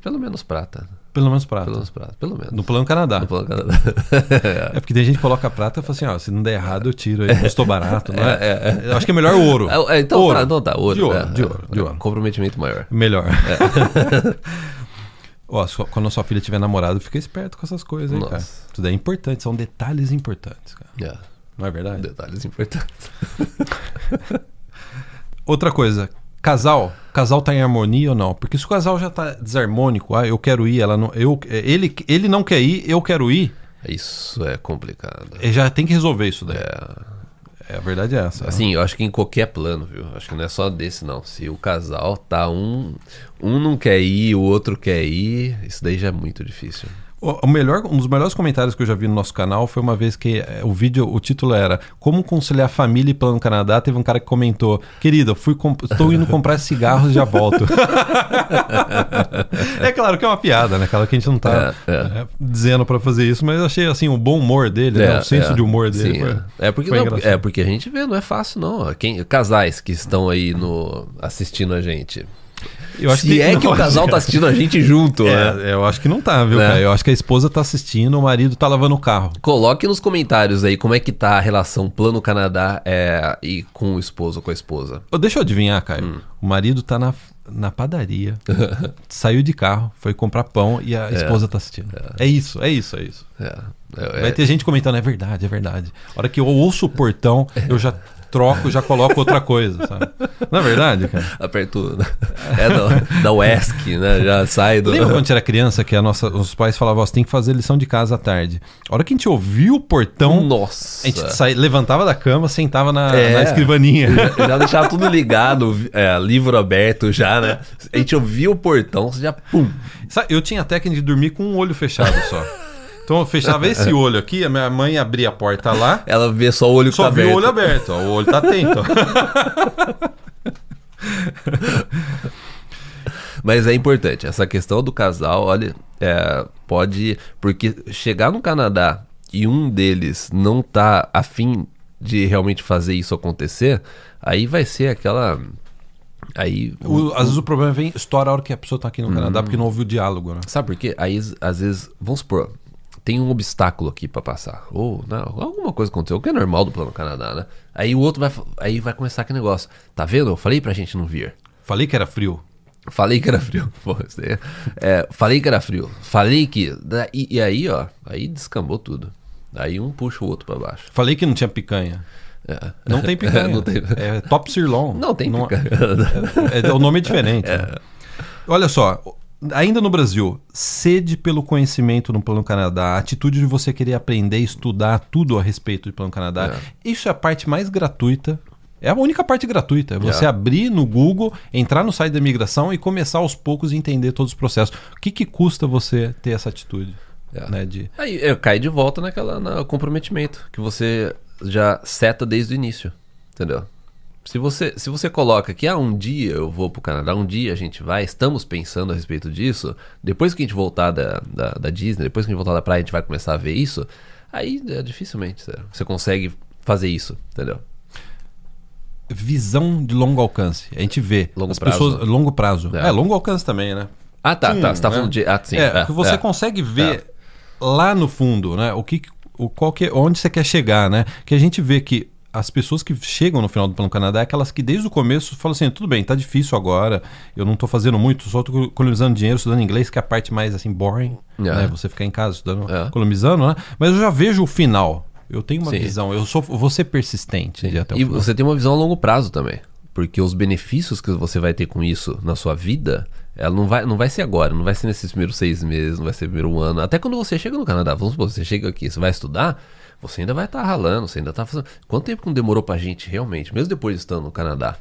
Pelo menos prata. Pelo menos prata. Pelo menos prata. Pelo menos. No plano Canadá. No Plano Canadá. É porque tem gente que coloca prata e fala assim, ó, se não der errado eu tiro aí, custou barato, não é? É, Eu acho que é melhor ouro. É, é, então, ouro. Tá, então tá, ouro. De ouro, é, de é. ouro, de ouro. Comprometimento maior. Melhor. Ó, sua- quando a sua filha tiver namorado, fica esperto com essas coisas, hein, Nossa. cara. Tudo é importante, são detalhes importantes, cara. Yeah. Não é verdade? Detalhes importantes. Outra coisa, casal, casal tá em harmonia ou não? Porque se o casal já tá desarmônico, ah, eu quero ir, ela não, eu, ele, ele não quer ir, eu quero ir, Isso é complicado. ele já tem que resolver isso daí. É. É, a verdade é essa. Assim, eu acho que em qualquer plano, viu? Acho que não é só desse, não. Se o casal tá um. Um não quer ir, o outro quer ir, isso daí já é muito difícil. O, melhor, um dos melhores comentários que eu já vi no nosso canal foi uma vez que eh, o vídeo, o título era Como conciliar família e plano Canadá. Teve um cara que comentou: Querida, fui estou indo comprar cigarros e já volto. é claro que é uma piada, né? Claro que a gente não tá É, é. eh, dizendo pra fazer isso, mas eu achei assim o bom humor dele, né? o senso é. de humor dele. Sim, foi- é. É porque, não, é porque a gente vê, não é fácil, não. Quem, casais que estão aí no, assistindo a gente. Eu acho Se é que o casal tá assistindo a gente junto, né? É, eu acho que não tá, viu, Né? cara? Eu acho que a esposa tá assistindo, o marido tá lavando o carro. Coloque nos comentários aí como é que tá a relação Plano Canadá é, e com o esposo ou com a esposa. Ô, deixa eu adivinhar, Caio. Hum. O marido tá na, na padaria, saiu de carro, foi comprar pão e a esposa tá assistindo. É. isso, é isso, é isso. É, é, Vai é- ter gente comentando, é verdade, é verdade. A hora que eu ouço o portão, eu já troco, já coloco outra coisa, sabe? Não é verdade, cara? Aperto. É da, da UESC, né? Já sai do. Lembra quando a gente era criança que a nossa, os pais falavam, ó, você tem que fazer lição de casa à tarde. A hora que a gente ouviu o portão, Nossa. a gente sai, levantava da cama, sentava na, É. na escrivaninha. Já, já deixava tudo ligado, é, livro aberto já, né? A gente ouvia o portão, você já pum. Sabe, eu tinha a técnica de dormir com um olho fechado só. Então eu fechava esse olho aqui, a minha mãe abria a porta lá, Ela vê só o olho que só tá aberto. o olho aberto. ó, O olho tá atento. ó. Mas é importante, essa questão do casal, olha, é, pode. Porque chegar no Canadá e um deles não tá afim de realmente fazer isso acontecer, aí vai ser aquela. Aí. O- às vezes o problema vem, estoura a hora que a pessoa tá aqui no Canadá porque não ouviu o diálogo, né? Sabe por quê? Aí, às vezes, vamos supor, tem um obstáculo aqui pra passar. Ou não, alguma coisa aconteceu, o que é normal do Plano Canadá, né? Aí o outro vai, aí vai começar aquele negócio. Tá vendo? Eu falei pra gente não vir. Falei que era frio. Falei que era frio. Pô, é- é, falei que era frio. Falei que. da- E, e aí, ó, aí descambou tudo. Aí um puxa o outro pra baixo. Falei que não tinha picanha. É. Não tem picanha. Não tem- É top sirloin. Não tem Não- picanha. É, o nome é diferente. né? Olha só, ainda no Brasil, sede pelo conhecimento no Plano Canadá, a atitude de você querer aprender, estudar tudo a respeito do Plano Canadá, isso é a parte mais gratuita. É a única parte gratuita. É você É. abrir no Google, entrar no site da imigração e começar aos poucos a entender todos os processos. O que, que custa você ter essa atitude? É. Né, de... Aí eu cai de volta naquela no comprometimento que você já seta desde o início, entendeu? Se você, se você coloca que ah, um dia eu vou pro Canadá, um dia a gente vai, estamos pensando a respeito disso, depois que a gente voltar da, da, da Disney, depois que a gente voltar da praia, a gente vai começar a ver isso, aí é, dificilmente você consegue fazer isso, entendeu? Visão de longo alcance. A gente vê. Longo as prazo. pessoas. Longo prazo. É. É, longo alcance também, né? Ah, tá, tá. Você tá né? falando de. Ah, sim. é, que você é. consegue ver lá no fundo, né? O que, o qual que, onde você quer chegar, né? Que a gente vê que as pessoas que chegam no final do Plano Canadá é aquelas que desde o começo falam assim, tudo bem, tá difícil agora, eu não tô fazendo muito, só tô economizando dinheiro, estudando inglês, que é a parte mais assim, boring, É. né? Você ficar em casa estudando, É. economizando, né? Mas eu já vejo o final. Eu tenho uma Sim. visão, eu sou, vou ser persistente até o E final. você tem uma visão a longo prazo também. Porque os benefícios que você vai ter com isso na sua vida, ela não vai, não vai ser agora, não vai ser nesses primeiros seis meses, não vai ser primeiro ano. Até quando você chega no Canadá, vamos supor, você chega aqui, você vai estudar, você ainda vai estar ralando, você ainda tá fazendo. Quanto tempo que não demorou pra gente realmente, mesmo depois de estando no Canadá?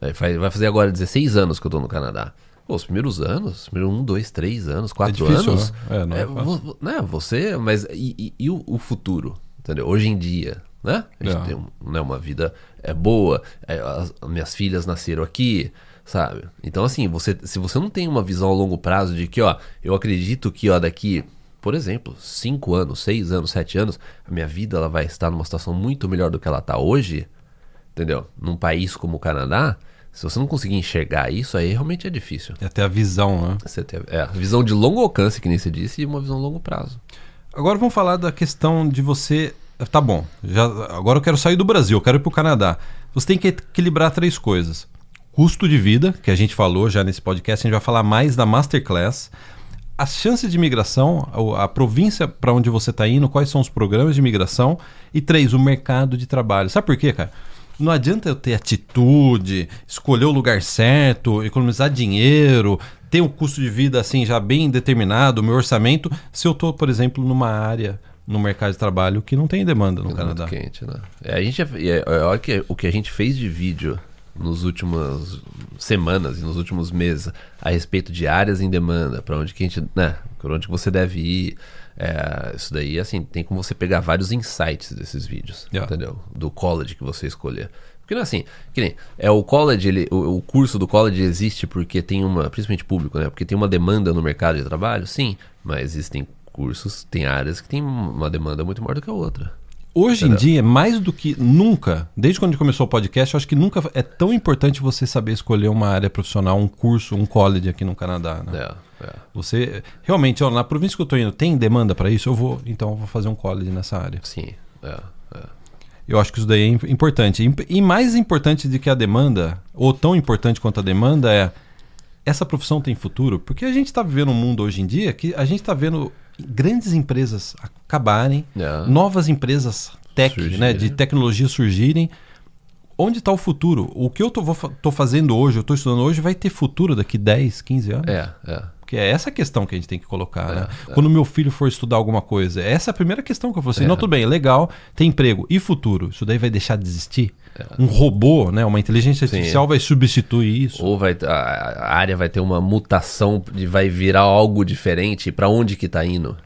É, Vai fazer agora 16 anos que eu tô no Canadá. Pô, os primeiros anos, os primeiros um, dois, três anos, quatro difícil, anos. né? É, não é é, vo- né, você, mas e, e- e o, o futuro? Entendeu? Hoje em dia, né? A gente É. tem né, uma vida é boa, é, as, minhas filhas nasceram aqui, sabe? Então, assim, você, se você não tem uma visão a longo prazo de que, ó, eu acredito que, ó, daqui, por exemplo, cinco anos, seis anos, sete anos, a minha vida ela vai estar numa situação muito melhor do que ela está hoje, entendeu? Num país como o Canadá, se você não conseguir enxergar isso, aí realmente é difícil. É ter a visão, né? Você ter, é, visão de longo alcance, que nem você disse, e uma visão a longo prazo. Agora vamos falar da questão de você. Tá bom, já, agora eu quero sair do Brasil, eu quero ir para o Canadá. Você tem que equilibrar três coisas: custo de vida, que a gente falou já nesse podcast, a gente vai falar mais da Masterclass, as chances de migração, a, a província para onde você está indo, quais são os programas de migração. E três, o mercado de trabalho. Sabe por quê, cara? Não adianta eu ter atitude, escolher o lugar certo, economizar dinheiro, ter um custo de vida assim já bem determinado, meu orçamento, se eu estou, por exemplo, numa área no mercado de trabalho que não tem demanda no É Canadá. muito quente, né? É, a gente, é, é, olha que, o que a gente fez de vídeo nos últimas semanas e nos últimos meses a respeito de áreas em demanda, para onde que a gente, né, para onde você deve ir. É, isso daí, assim, tem como você pegar vários insights desses vídeos, Yeah. entendeu? Do college que você escolher. Porque não é assim, que nem, é o college, ele, o, o curso do college existe porque tem uma, principalmente público, né? Porque tem uma demanda no mercado de trabalho, sim, mas existem cursos, tem áreas que tem uma demanda muito maior do que a outra. Hoje em Entendeu? dia, mais do que nunca, desde quando começou o podcast, eu acho que nunca é tão importante você saber escolher uma área profissional, um curso, um college aqui no Canadá. Né? É, é. Você realmente, ó, na província que eu tô indo, tem demanda para isso? Eu vou, então eu vou fazer um college nessa área. Sim, é, é. Eu acho que isso daí é im- importante. Imp- E mais importante do que a demanda, ou tão importante quanto a demanda, é essa profissão tem futuro? Porque a gente está vivendo um mundo hoje em dia que a gente está vendo grandes empresas acabarem, É. novas empresas tech, né, de tecnologia surgirem. Onde está o futuro? O que eu tô fazendo hoje, eu estou estudando hoje, vai ter futuro daqui 10, 15 anos? É, é. Porque é essa a questão que a gente tem que colocar, É, né? Quando meu filho for estudar alguma coisa, essa é a primeira questão que eu falo assim, É. não, tudo bem, legal, tem emprego. E futuro? Isso daí vai deixar de existir? É. Um robô, né? Uma inteligência artificial vai substituir isso? Ou vai, a, a área vai ter uma mutação de vai virar algo diferente para onde que tá indo.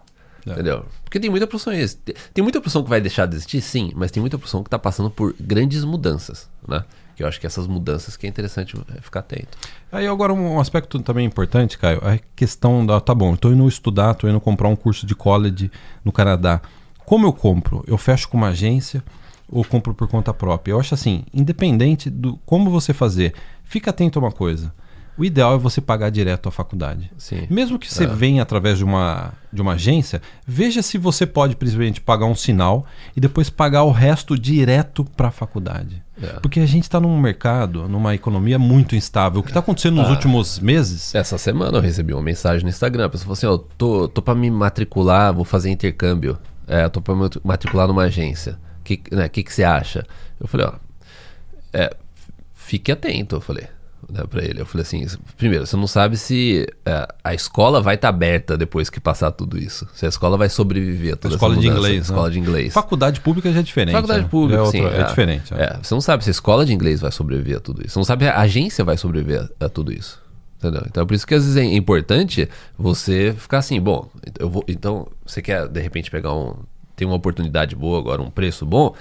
É. Entendeu? Porque tem muita profissão tem, tem muita profissão que vai deixar de existir, sim, mas tem muita profissão que tá passando por grandes mudanças, né? Que eu acho que essas mudanças que é interessante é, ficar atento. Aí agora um aspecto também importante, Caio, a questão da, tá bom, eu tô indo estudar, tô indo comprar um curso de college no Canadá. Como eu compro? Eu fecho com uma agência ou compro por conta própria? Eu acho assim, independente do como você fazer, fica atento a uma coisa. O ideal é você pagar direto à faculdade. Sim. Mesmo que você É. venha através de uma, de uma agência, veja se você pode, principalmente, pagar um sinal e depois pagar o resto direto para a faculdade. É. Porque a gente está num mercado, numa economia muito instável. O que está acontecendo nos Ah. últimos meses Essa semana eu recebi uma mensagem no Instagram. A pessoa falou assim: Ó, tô, tô pra me matricular, vou fazer intercâmbio. É, tô pra me matricular numa agência. O que, né, que, que você acha? Eu falei: Ó, é, fique atento. Eu falei né, pra ele. Eu falei assim: primeiro, você não sabe se é, a escola vai estar aberta depois que passar tudo isso. Se a escola vai sobreviver a toda escola essa de inglês, né? Escola de inglês. Faculdade pública já é diferente. Faculdade né? pública, é, sim. outra- é diferente. é. É, você não sabe se a escola de inglês vai sobreviver a tudo isso. Você não sabe se a agência vai sobreviver a, a tudo isso. Entendeu? Então, por isso que às vezes é importante você ficar assim, bom, eu vou, então você quer de repente pegar um, tem uma oportunidade boa agora, um preço bom,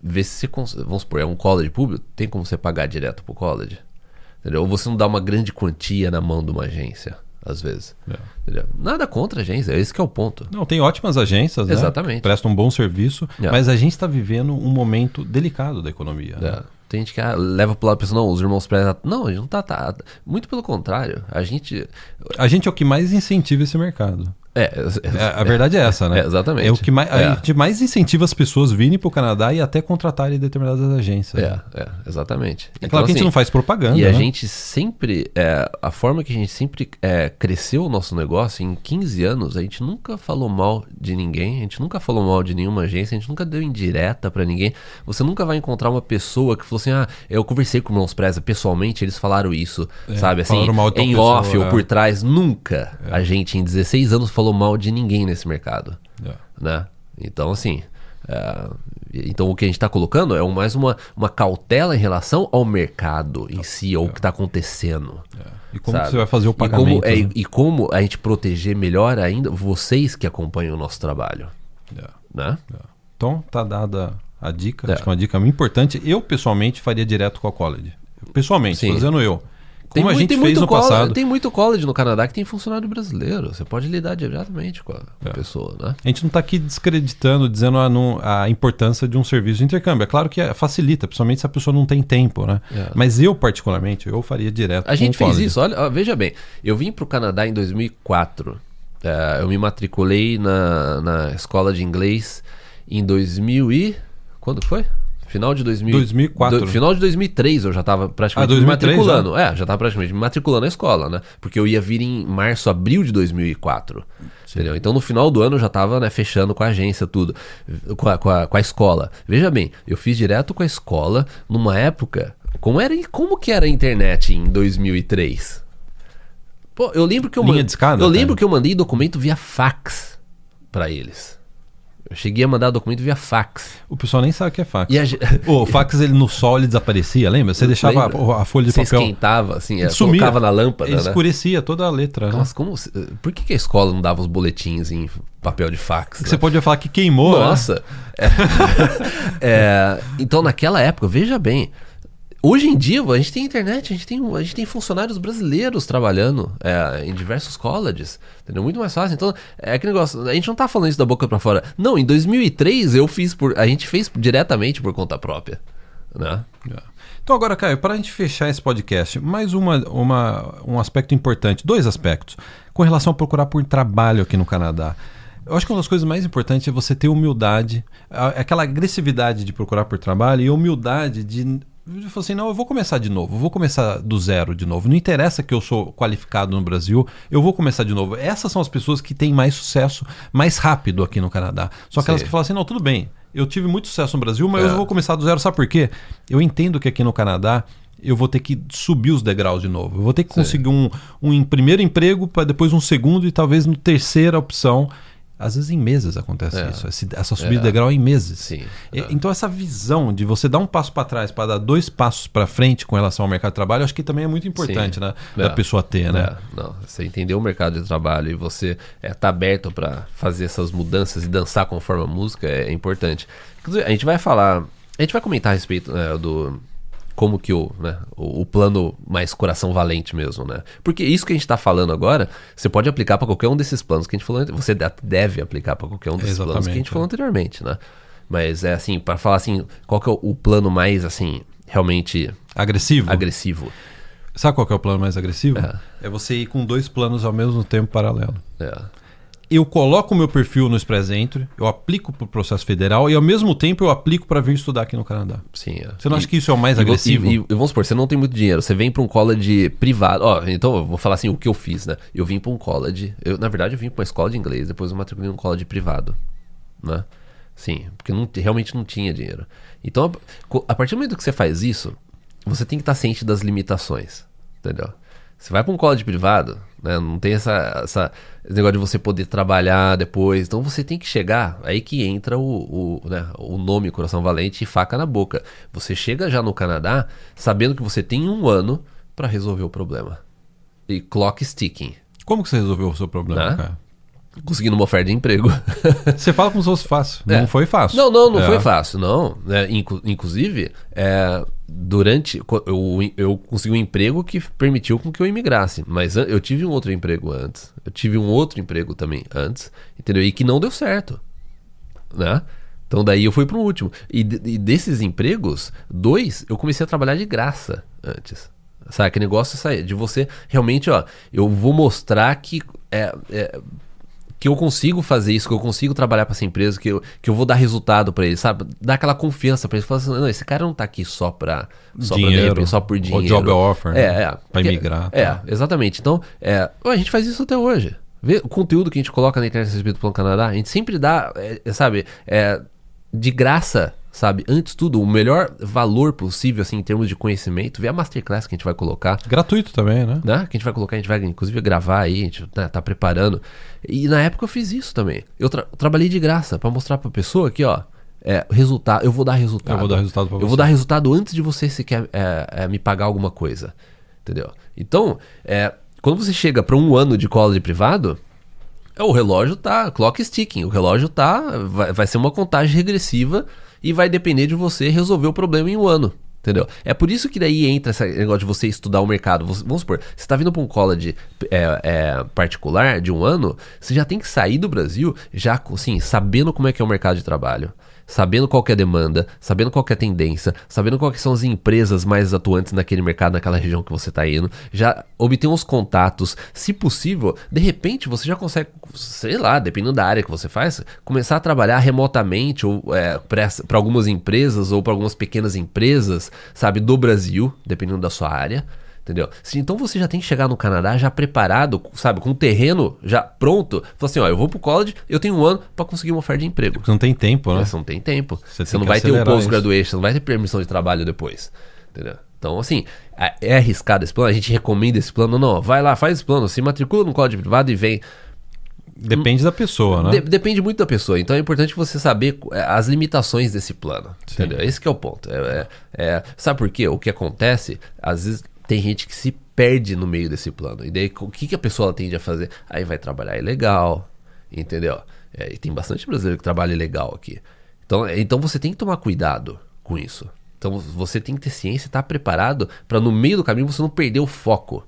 ver se você, cons- vamos supor, é um college público, tem como você pagar direto pro college. Entendeu? Ou você não dá uma grande quantia na mão de uma agência, às vezes. É. Nada contra a agência, esse que é o ponto. Não, tem ótimas agências, né? Exatamente. Prestam um bom serviço, É. mas a gente está vivendo um momento delicado da economia. né? É. Tem gente que ah, leva pro lado e pensa, não, os irmãos Preza. Não, a gente não tá, tá. Muito pelo contrário. A gente. A gente é o que mais incentiva esse mercado. É, É, a verdade é essa, né? É, exatamente. É o que mais, É. a gente mais incentiva as pessoas virem para o Canadá e até contratarem determinadas agências. É, né? é, exatamente. É claro que a gente não faz propaganda. E a né? gente sempre, é, a forma que a gente sempre é, cresceu o nosso negócio, em 15 anos, a gente nunca falou mal de ninguém, a gente nunca falou mal de nenhuma agência, a gente nunca deu indireta pra ninguém. Você nunca vai encontrar uma pessoa que falou assim: ah, eu conversei com o Irmãos Preza pessoalmente, eles falaram isso, sabe? Assim, em off ou é. por trás, nunca a gente, em 16 anos, falou mal de ninguém nesse mercado É. né? Então, assim, é, então o que a gente está colocando é mais uma, uma cautela em relação ao mercado em si, ao que está acontecendo. E como você vai fazer o E como, pagamento? é, né? e como a gente proteger melhor ainda vocês que acompanham o nosso trabalho, É. né? Então, tá dada a dica, É. acho que é uma dica muito importante. Eu, pessoalmente, faria direto com a college. Pessoalmente, estou dizendo eu. Tem, Como a muito- gente tem fez muito no college, passado. tem muito college no Canadá que tem funcionário brasileiro. Você pode lidar diretamente com a, a pessoa, né? A gente não está aqui descreditando, dizendo a, não- a importância de um serviço de intercâmbio. É claro que é- facilita, principalmente se a pessoa não tem tempo, né? É. Mas eu, particularmente, eu faria direto A gente o fez college. isso, olha, veja bem. Eu vim pro Canadá em 2004. É, eu me matriculei na, na escola de inglês em 2000 e... Quando foi? Final de 2000, 2004. do- final de 2003 eu já tava praticamente Ah, 2003 me matriculando. É, já tava praticamente me matriculando na escola, né? Porque eu ia vir em março, abril de 2004. Entendeu? Então no final do ano eu já tava né, fechando com a agência, tudo. Com a, com, a, com a escola. Veja bem, eu fiz direto com a escola numa época. Como, era, como que era a internet em 2003? Pô, eu lembro que eu Linha man- de escada, Eu cara. lembro que eu mandei documento via fax pra eles. Eu cheguei a mandar documento via fax. O pessoal nem sabe o que é fax. A O fax, ele no sol, ele desaparecia, lembra? Você deixava Lembra? a, a folha de Você papel. esquentava, assim, é, sumia. colocava na lâmpada, Ele né? escurecia toda a letra. né? Nossa, como. se- Por que, que a escola não dava os boletins em papel de fax? Você né? pode falar que queimou. né? Nossa! É. É, então, naquela época, veja bem. Hoje em dia, a gente tem internet, a gente tem, a gente tem funcionários brasileiros trabalhando é, em diversos colleges. Entendeu? Muito mais fácil. Então, é aquele negócio. A gente não tá falando isso da boca pra fora. Não, em 2003 eu fiz por. A gente fez diretamente por conta própria. Né? Então agora, Caio, para a gente fechar esse podcast, mais uma, uma, um aspecto importante, dois aspectos, com relação a procurar por trabalho aqui no Canadá. Eu acho que uma das coisas mais importantes é você ter humildade, aquela agressividade de procurar por trabalho e humildade de, de falar assim, não, eu vou começar de novo, eu vou começar do zero de novo. Não interessa que eu sou qualificado no Brasil, eu vou começar de novo. Essas são as pessoas que têm mais sucesso mais rápido aqui no Canadá. São aquelas Sim. que falam assim, não, tudo bem, eu tive muito sucesso no Brasil, mas É. eu vou começar do zero, sabe por quê? Eu entendo que aqui no Canadá eu vou ter que subir os degraus de novo. Eu vou ter que Sim. conseguir um, um primeiro emprego, para depois um segundo e talvez no terceira opção. Às vezes em meses acontece É. isso. essa subida É. de degrau é em meses. Sim. E- Então essa visão de você dar um passo para trás para dar dois passos para frente com relação ao mercado de trabalho, acho que também é muito importante, Sim. né, É. da pessoa ter, né? É, não, você entendeu o mercado de trabalho e você é, tá aberto para fazer essas mudanças e dançar conforme a música é, importante. Inclusive, a gente vai falar, a gente vai comentar a respeito né, do como que o, né, o, o plano mais coração valente mesmo, né? Porque isso que a gente tá falando agora, você pode aplicar para qualquer um desses planos que a gente falou, você de- deve aplicar para qualquer um desses planos que a Exatamente, gente falou é. anteriormente, né? Mas é assim, para falar assim, qual que é o, o plano mais assim, realmente Agressivo. agressivo? Sabe qual que é o plano mais agressivo? É. É você ir com dois planos ao mesmo tempo paralelo. É. eu coloco o meu perfil no Express Entry, eu aplico para o processo federal e ao mesmo tempo eu aplico para vir estudar aqui no Canadá. Sim, é. Você não E- acha que isso é o mais e vo- agressivo? E, e- vamos supor, você não tem muito dinheiro, você vem para um college privado. Ó, então eu vou falar assim, o que eu fiz, né? Eu vim para um college, eu, na verdade eu vim para uma escola de inglês, depois eu matriculei num college privado, né? Sim, porque não, realmente não tinha dinheiro. Então, a, a partir do momento que você faz isso, você tem que estar ciente das limitações, entendeu? Você vai para um college privado, né? Não tem essa, essa esse negócio de você poder trabalhar depois. Então você tem que chegar, aí que entra o, o, né, o nome Coração Valente e faca na boca. Você chega já no Canadá sabendo que você tem um ano para resolver o problema. E clock sticking. Como que você resolveu o seu problema, cara? Conseguindo uma oferta de emprego. Você fala como se fosse fácil. É. Não foi fácil. Não, não, não É. foi fácil, não. É, inclu- inclusive, é, durante. Eu, eu consegui um emprego que permitiu com que eu imigrasse. Mas eu tive um outro emprego antes. Eu tive um outro emprego também antes, entendeu? E que não deu certo. Né? Então daí eu fui pro último. E, e desses empregos, dois, eu comecei a trabalhar de graça antes. Sabe, que negócio de você realmente, ó, eu vou mostrar que é, é, que eu consigo fazer isso, que eu consigo trabalhar para essa empresa, que eu, que eu vou dar resultado para eles, sabe? Dar aquela confiança para eles, falar assim, não, esse cara não tá aqui só pra só pra, Dinheiro, repente, só por ou dinheiro. job offer, né? É, é. Pra Porque- imigrar, É, tá. exatamente. Então, é, a gente faz isso até hoje. Vê o conteúdo que a gente coloca na internet a respeito do Plano Canadá, a gente sempre dá, é, é, sabe, é, de graça, sabe? Antes de tudo, o melhor valor possível, assim, em termos de conhecimento, vê a Masterclass que a gente vai colocar Gratuito também, né? né? Que a gente vai colocar, a gente vai inclusive gravar aí, a gente né, tá preparando. E na época eu fiz isso também. Eu tra- trabalhei de graça pra mostrar pra pessoa aqui, ó. É, resultado, eu vou dar resultado. Eu vou dar resultado pra Eu você. vou dar resultado antes de você sequer é, é, me pagar alguma coisa. Entendeu? Então, é, quando você chega pra um ano de college privado, é, o relógio tá clock sticking. O relógio tá. Vai, vai ser uma contagem regressiva e vai depender de você resolver o problema em um ano. Entendeu? É por isso que daí entra esse negócio de você estudar o mercado. Vamos supor, você está vindo para um college é, é, particular de um ano, você já tem que sair do Brasil já assim, sabendo como é que é o mercado de trabalho. sabendo qual é a demanda, sabendo qual é a tendência, sabendo quais são as empresas mais atuantes naquele mercado, naquela região que você está indo, já obter uns contatos, se possível, de repente você já consegue, sei lá, dependendo da área que você faz, começar a trabalhar remotamente ou é, para algumas empresas ou para algumas pequenas empresas, sabe, do Brasil, dependendo da sua área. Entendeu? Se, então você já tem que chegar no Canadá já preparado, sabe, com o terreno já pronto. Fala assim, ó, eu vou pro college, eu tenho um ano para conseguir uma oferta de emprego. Porque não tem tempo, né? Você não tem tempo. Você, você não vai ter o post-graduation, você não vai ter permissão de trabalho depois. Entendeu? Então, assim, é, é arriscado esse plano, a gente recomenda esse plano. Não, vai lá, faz esse plano, se matricula no college privado e vem. Depende da pessoa, né? De, depende muito da pessoa. Então é importante você saber é, as limitações desse plano. Sim. Entendeu? Esse é o ponto. É, é, é, sabe por quê? O que acontece, às vezes tem gente que se perde no meio desse plano. E daí, o que, que a pessoa tende a fazer? Aí vai trabalhar ilegal, entendeu? É, e tem bastante brasileiro que trabalha ilegal aqui. Então, então você tem que tomar cuidado com isso. Então você tem que ter ciência estar tá preparado para no meio do caminho você não perder o foco.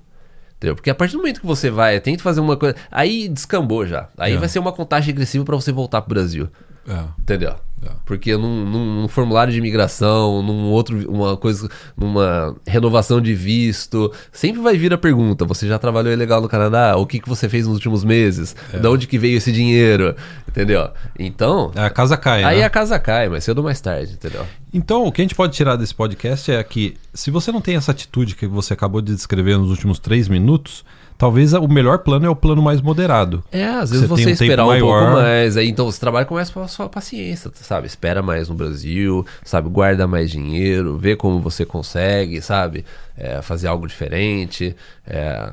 Entendeu? Porque a partir do momento que você vai, tenta fazer uma coisa. Aí descambou já. Aí é. vai ser uma contagem agressiva para você voltar pro Brasil. É. Entendeu? É. Porque num, num, num, formulário de imigração, num outro, uma coisa, numa renovação de visto, sempre vai vir a pergunta: você já trabalhou ilegal no Canadá? O que, que você fez nos últimos meses? É. De onde que veio esse dinheiro? Entendeu? Então. A casa cai. Aí né? a casa cai, mas cedo ou mais tarde, entendeu? Então, o que a gente pode tirar desse podcast é que, se você não tem essa atitude que você acabou de descrever nos últimos três minutos, talvez o melhor plano é o plano mais moderado. É, às vezes você, você um esperar um maior... pouco mais, aí então você trabalha com mais sua paciência, sabe? Espera mais no Brasil, sabe? Guarda mais dinheiro, vê como você consegue, sabe? É, fazer algo diferente, é,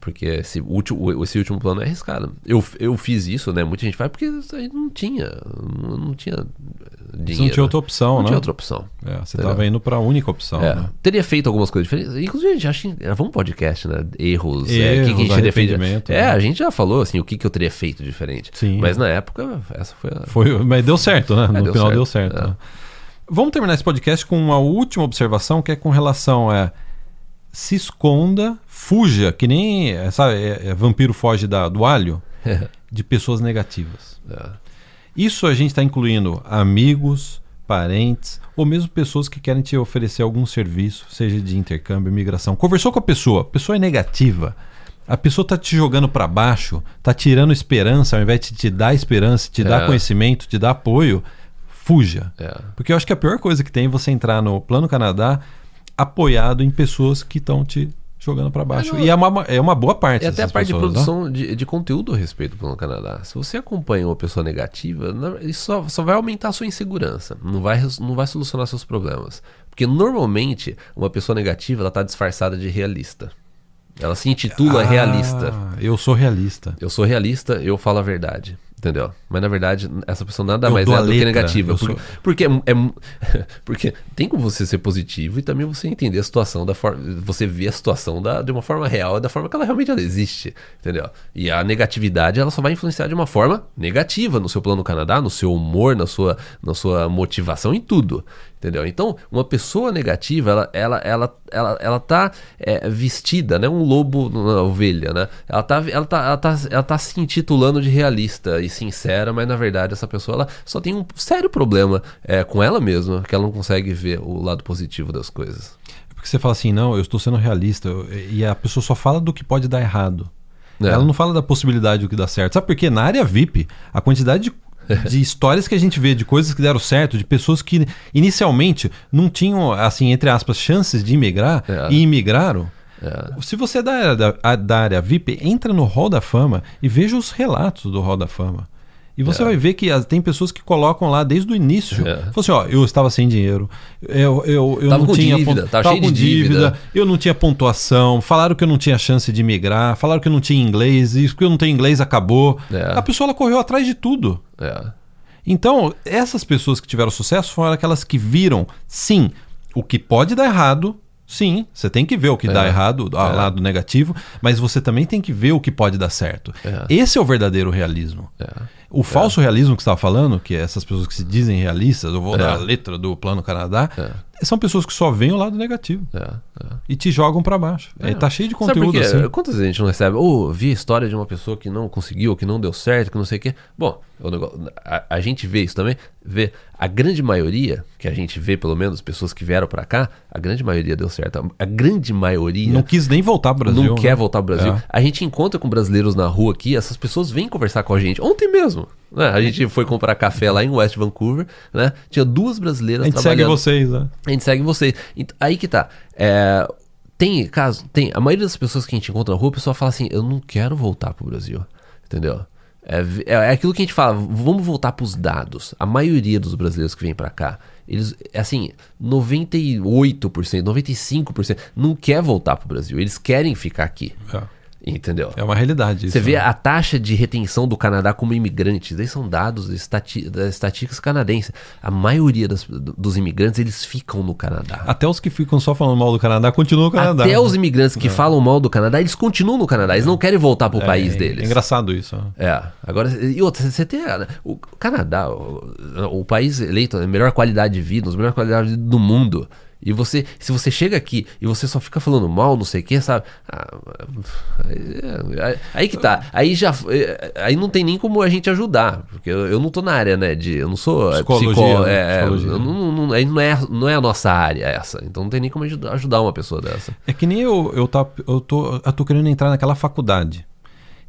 porque esse último, esse último plano é arriscado. Eu, eu fiz isso, né? Muita gente faz porque não tinha, não, tinha dinheiro. Você não tinha outra opção, não né? Não tinha outra opção. É, você estava indo para a única opção. É. Né? Teria feito algumas coisas diferentes. Inclusive, a gente acha. Vamos um podcast, né? Erros. Erros, é, que, que a gente arrependimento. É, né? a gente já falou assim, o que, que eu teria feito diferente. Sim. Mas na época, essa foi a. Foi, mas deu certo, né? É, no deu final certo. deu certo. É. Né? Vamos terminar esse podcast com uma última observação que é com relação a. Se esconda, fuja, que nem sabe, é, é, vampiro foge da, do alho, de pessoas negativas. É. Isso a gente está incluindo amigos, parentes ou mesmo pessoas que querem te oferecer algum serviço, seja de intercâmbio, imigração. Conversou com a pessoa, a pessoa é negativa. A pessoa está te jogando para baixo, está tirando esperança, ao invés de te dar esperança, te é. dar conhecimento, te dar apoio, fuja. É. Porque eu acho que a pior coisa que tem é você entrar no Plano Canadá apoiado em pessoas que estão te jogando para baixo. Não, e é uma, é uma boa parte. É até a parte pessoas, de produção de, de, conteúdo a respeito do Canadá. Se você acompanha uma pessoa negativa, isso só, só vai aumentar a sua insegurança. Não vai, não vai solucionar seus problemas. Porque normalmente uma pessoa negativa ela está disfarçada de realista. Ela se intitula ah, realista. Eu sou realista. Eu sou realista, eu falo a verdade. Entendeu? Mas na verdade, essa pessoa nada eu mais é do que negativa. Porque, sou... porque, é, é, porque tem como você ser positivo e também você entender a situação da forma. Você ver a situação da, de uma forma real, da forma que ela realmente existe. Entendeu? E a negatividade ela só vai influenciar de uma forma negativa no seu plano Canadá, no seu humor, na sua, na sua motivação, em tudo. Entendeu? Então, uma pessoa negativa, ela, ela, ela, ela, ela tá é, vestida, né? Um lobo na ovelha, né? Ela tá, ela, tá, ela, tá, ela tá se intitulando de realista e sincera, mas na verdade essa pessoa ela só tem um sério problema é, com ela mesma, que ela não consegue ver o lado positivo das coisas. É porque você fala assim, não, eu estou sendo realista, e a pessoa só fala do que pode dar errado. É. Ela não fala da possibilidade do que dá certo. Sabe por quê? Na área VIP, a quantidade de de histórias que a gente vê, de coisas que deram certo, de pessoas que inicialmente não tinham, assim, entre aspas, chances de imigrar é. e imigraram. É. Se você é da área, da, da área VIP, entra no Hall da Fama e veja os relatos do Hall da Fama. E você é. vai ver que tem pessoas que colocam lá desde o início. É. assim, ó, eu estava sem dinheiro, eu, eu, eu tava não tinha dívida, tava, tava com dívida, dívida, eu não tinha pontuação, falaram que eu não tinha chance de migrar, falaram que eu não tinha inglês, isso que eu não tenho inglês acabou. É. A pessoa ela correu atrás de tudo. É. Então, essas pessoas que tiveram sucesso foram aquelas que viram, sim, o que pode dar errado, Sim, você tem que ver o que é, dá errado, o é. lado negativo, mas você também tem que ver o que pode dar certo. É. Esse é o verdadeiro realismo. É. O falso realismo que você estava falando, que é essas pessoas que se dizem realistas, eu vou É. dar a letra do plano Canadá, É. são pessoas que só veem o lado negativo É, é. e te jogam pra baixo. É. tá cheio de conteúdo assim. Quantas vezes a gente não recebe? Ou vi a história de uma pessoa que não conseguiu, que não deu certo, que não sei o quê. Bom, o negócio- a, a gente vê isso também. Vê a grande maioria, que a gente vê pelo menos, pessoas que vieram pra cá, a grande maioria deu certo. A, a grande maioria Não quis nem voltar pro Brasil. não né? quer voltar pro Brasil. É. A gente encontra com brasileiros na rua aqui, essas pessoas vêm conversar com a gente. Ontem mesmo, né? A gente foi comprar café lá em West Vancouver, né? Tinha duas brasileiras A gente segue trabalhando. vocês, né? A gente segue vocês. Aí que tá. É, tem caso, tem. A maioria das pessoas que a gente encontra na rua, a pessoa fala assim: eu não quero voltar pro Brasil. Entendeu? É, é, é aquilo que a gente fala, vamos voltar pros dados. A maioria dos brasileiros que vêm pra cá, eles, é assim, 98%, 95% não quer voltar pro Brasil. Eles querem ficar aqui. É. Entendeu? É uma realidade. Você isso, vê né? a taxa de retenção do Canadá como imigrantes, esses são dados estati das estatísticas canadenses. A maioria das- dos imigrantes, eles ficam no Canadá. Até os que ficam só falando mal do Canadá continuam no Canadá. Até os imigrantes que falam mal do Canadá, eles continuam no Canadá, eles não querem voltar pro É, país é, deles. É engraçado isso. né? É, agora, e outra, você tem. O Canadá, o, o país eleito a melhor qualidade de vida, as melhores qualidades de vida do mundo. E você, se você chega aqui e você só fica falando mal, não sei o que, sabe? Ah, aí, aí- aí que tá. Aí já. Aí não tem nem como a gente ajudar. Porque eu, eu não tô na área, né? De, eu não sou é, Psicologia, psicó- né? é, é, Psicologia. eu não, não- aí não é, não é a nossa área essa. Então não tem nem como ajudar, ajudar uma pessoa dessa. É que nem eu, eu, tá, eu, tô, eu tô querendo entrar naquela faculdade.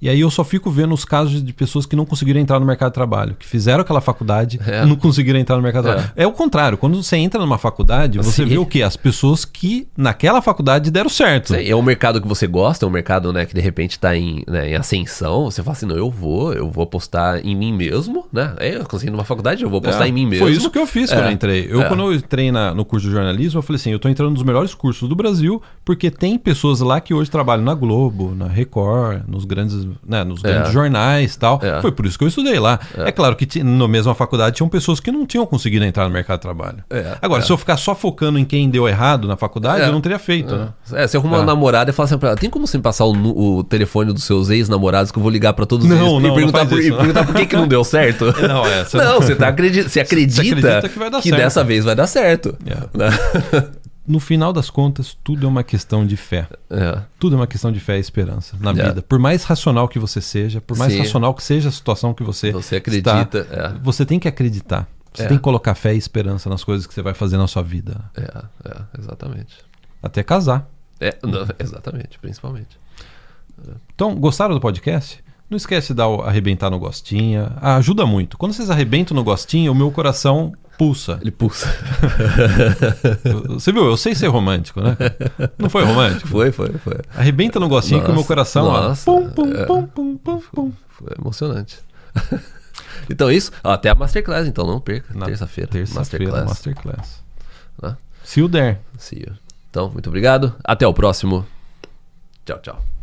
E aí eu só fico vendo os casos de pessoas que não conseguiram entrar no mercado de trabalho, que fizeram aquela faculdade É. e não conseguiram entrar no mercado de trabalho. É o contrário, quando você entra numa faculdade, você Sim. vê o quê? As pessoas que naquela faculdade deram certo. Sim, é um mercado que você gosta, é um mercado né, que de repente está em, né, em ascensão. Você fala assim, não, eu vou, eu vou apostar em mim mesmo, né? É, eu consegui numa faculdade, eu vou apostar É, em mim mesmo. Foi isso que eu fiz quando É, eu entrei. Eu, é. quando eu entrei na- no curso de jornalismo, eu falei assim: eu tô entrando nos melhores cursos do Brasil, porque tem pessoas lá que hoje trabalham na Globo, na Record, nos grandes, né, nos grandes jornais e tal. É. Foi por isso que eu estudei lá. É, claro que na mesma faculdade tinham pessoas que não tinham conseguido entrar no mercado de trabalho. É, Agora, se eu ficar só focando em quem deu errado na faculdade, É. eu não teria feito, né? É, você arruma uma É. namorada e fala assim pra ela, tem como você me passar o, o telefone dos seus ex-namorados que eu vou ligar pra todos Não, eles não, e não perguntar, faz por, isso, e não. perguntar por que, que não deu certo? Não, é, você- Não, você, tá acredi você acredita, acredita que vai dar certo. dessa vez vai dar certo. É. Né? No final das contas, tudo é uma questão de fé. É. Tudo é uma questão de fé e esperança na É. vida. Por mais racional que você seja, por mais Sim. racional que seja a situação que você Você acredita, está, é. você tem que acreditar. Você É. tem que colocar fé e esperança nas coisas que você vai fazer na sua vida. É, é, exatamente. Até casar. É, não, exatamente, principalmente. Então, gostaram do podcast? Não esquece de dar o arrebentar no gostinha. Ah, ajuda muito. Quando vocês arrebentam no gostinha, o meu coração pulsa. Ele pulsa. Você viu? Eu sei ser romântico, né? Não foi romântico? Foi, foi, foi. Arrebenta no gostinho que o meu Nossa, coração. ó, nossa, pum, pum, é. pum, pum, pum, pum. Foi emocionante. então isso, ó, até a Masterclass, então não perca. Terça-feira. Terça-feira, Masterclass. Masterclass. Né? Se o der. You. Então, muito obrigado. Até o próximo. Tchau, tchau.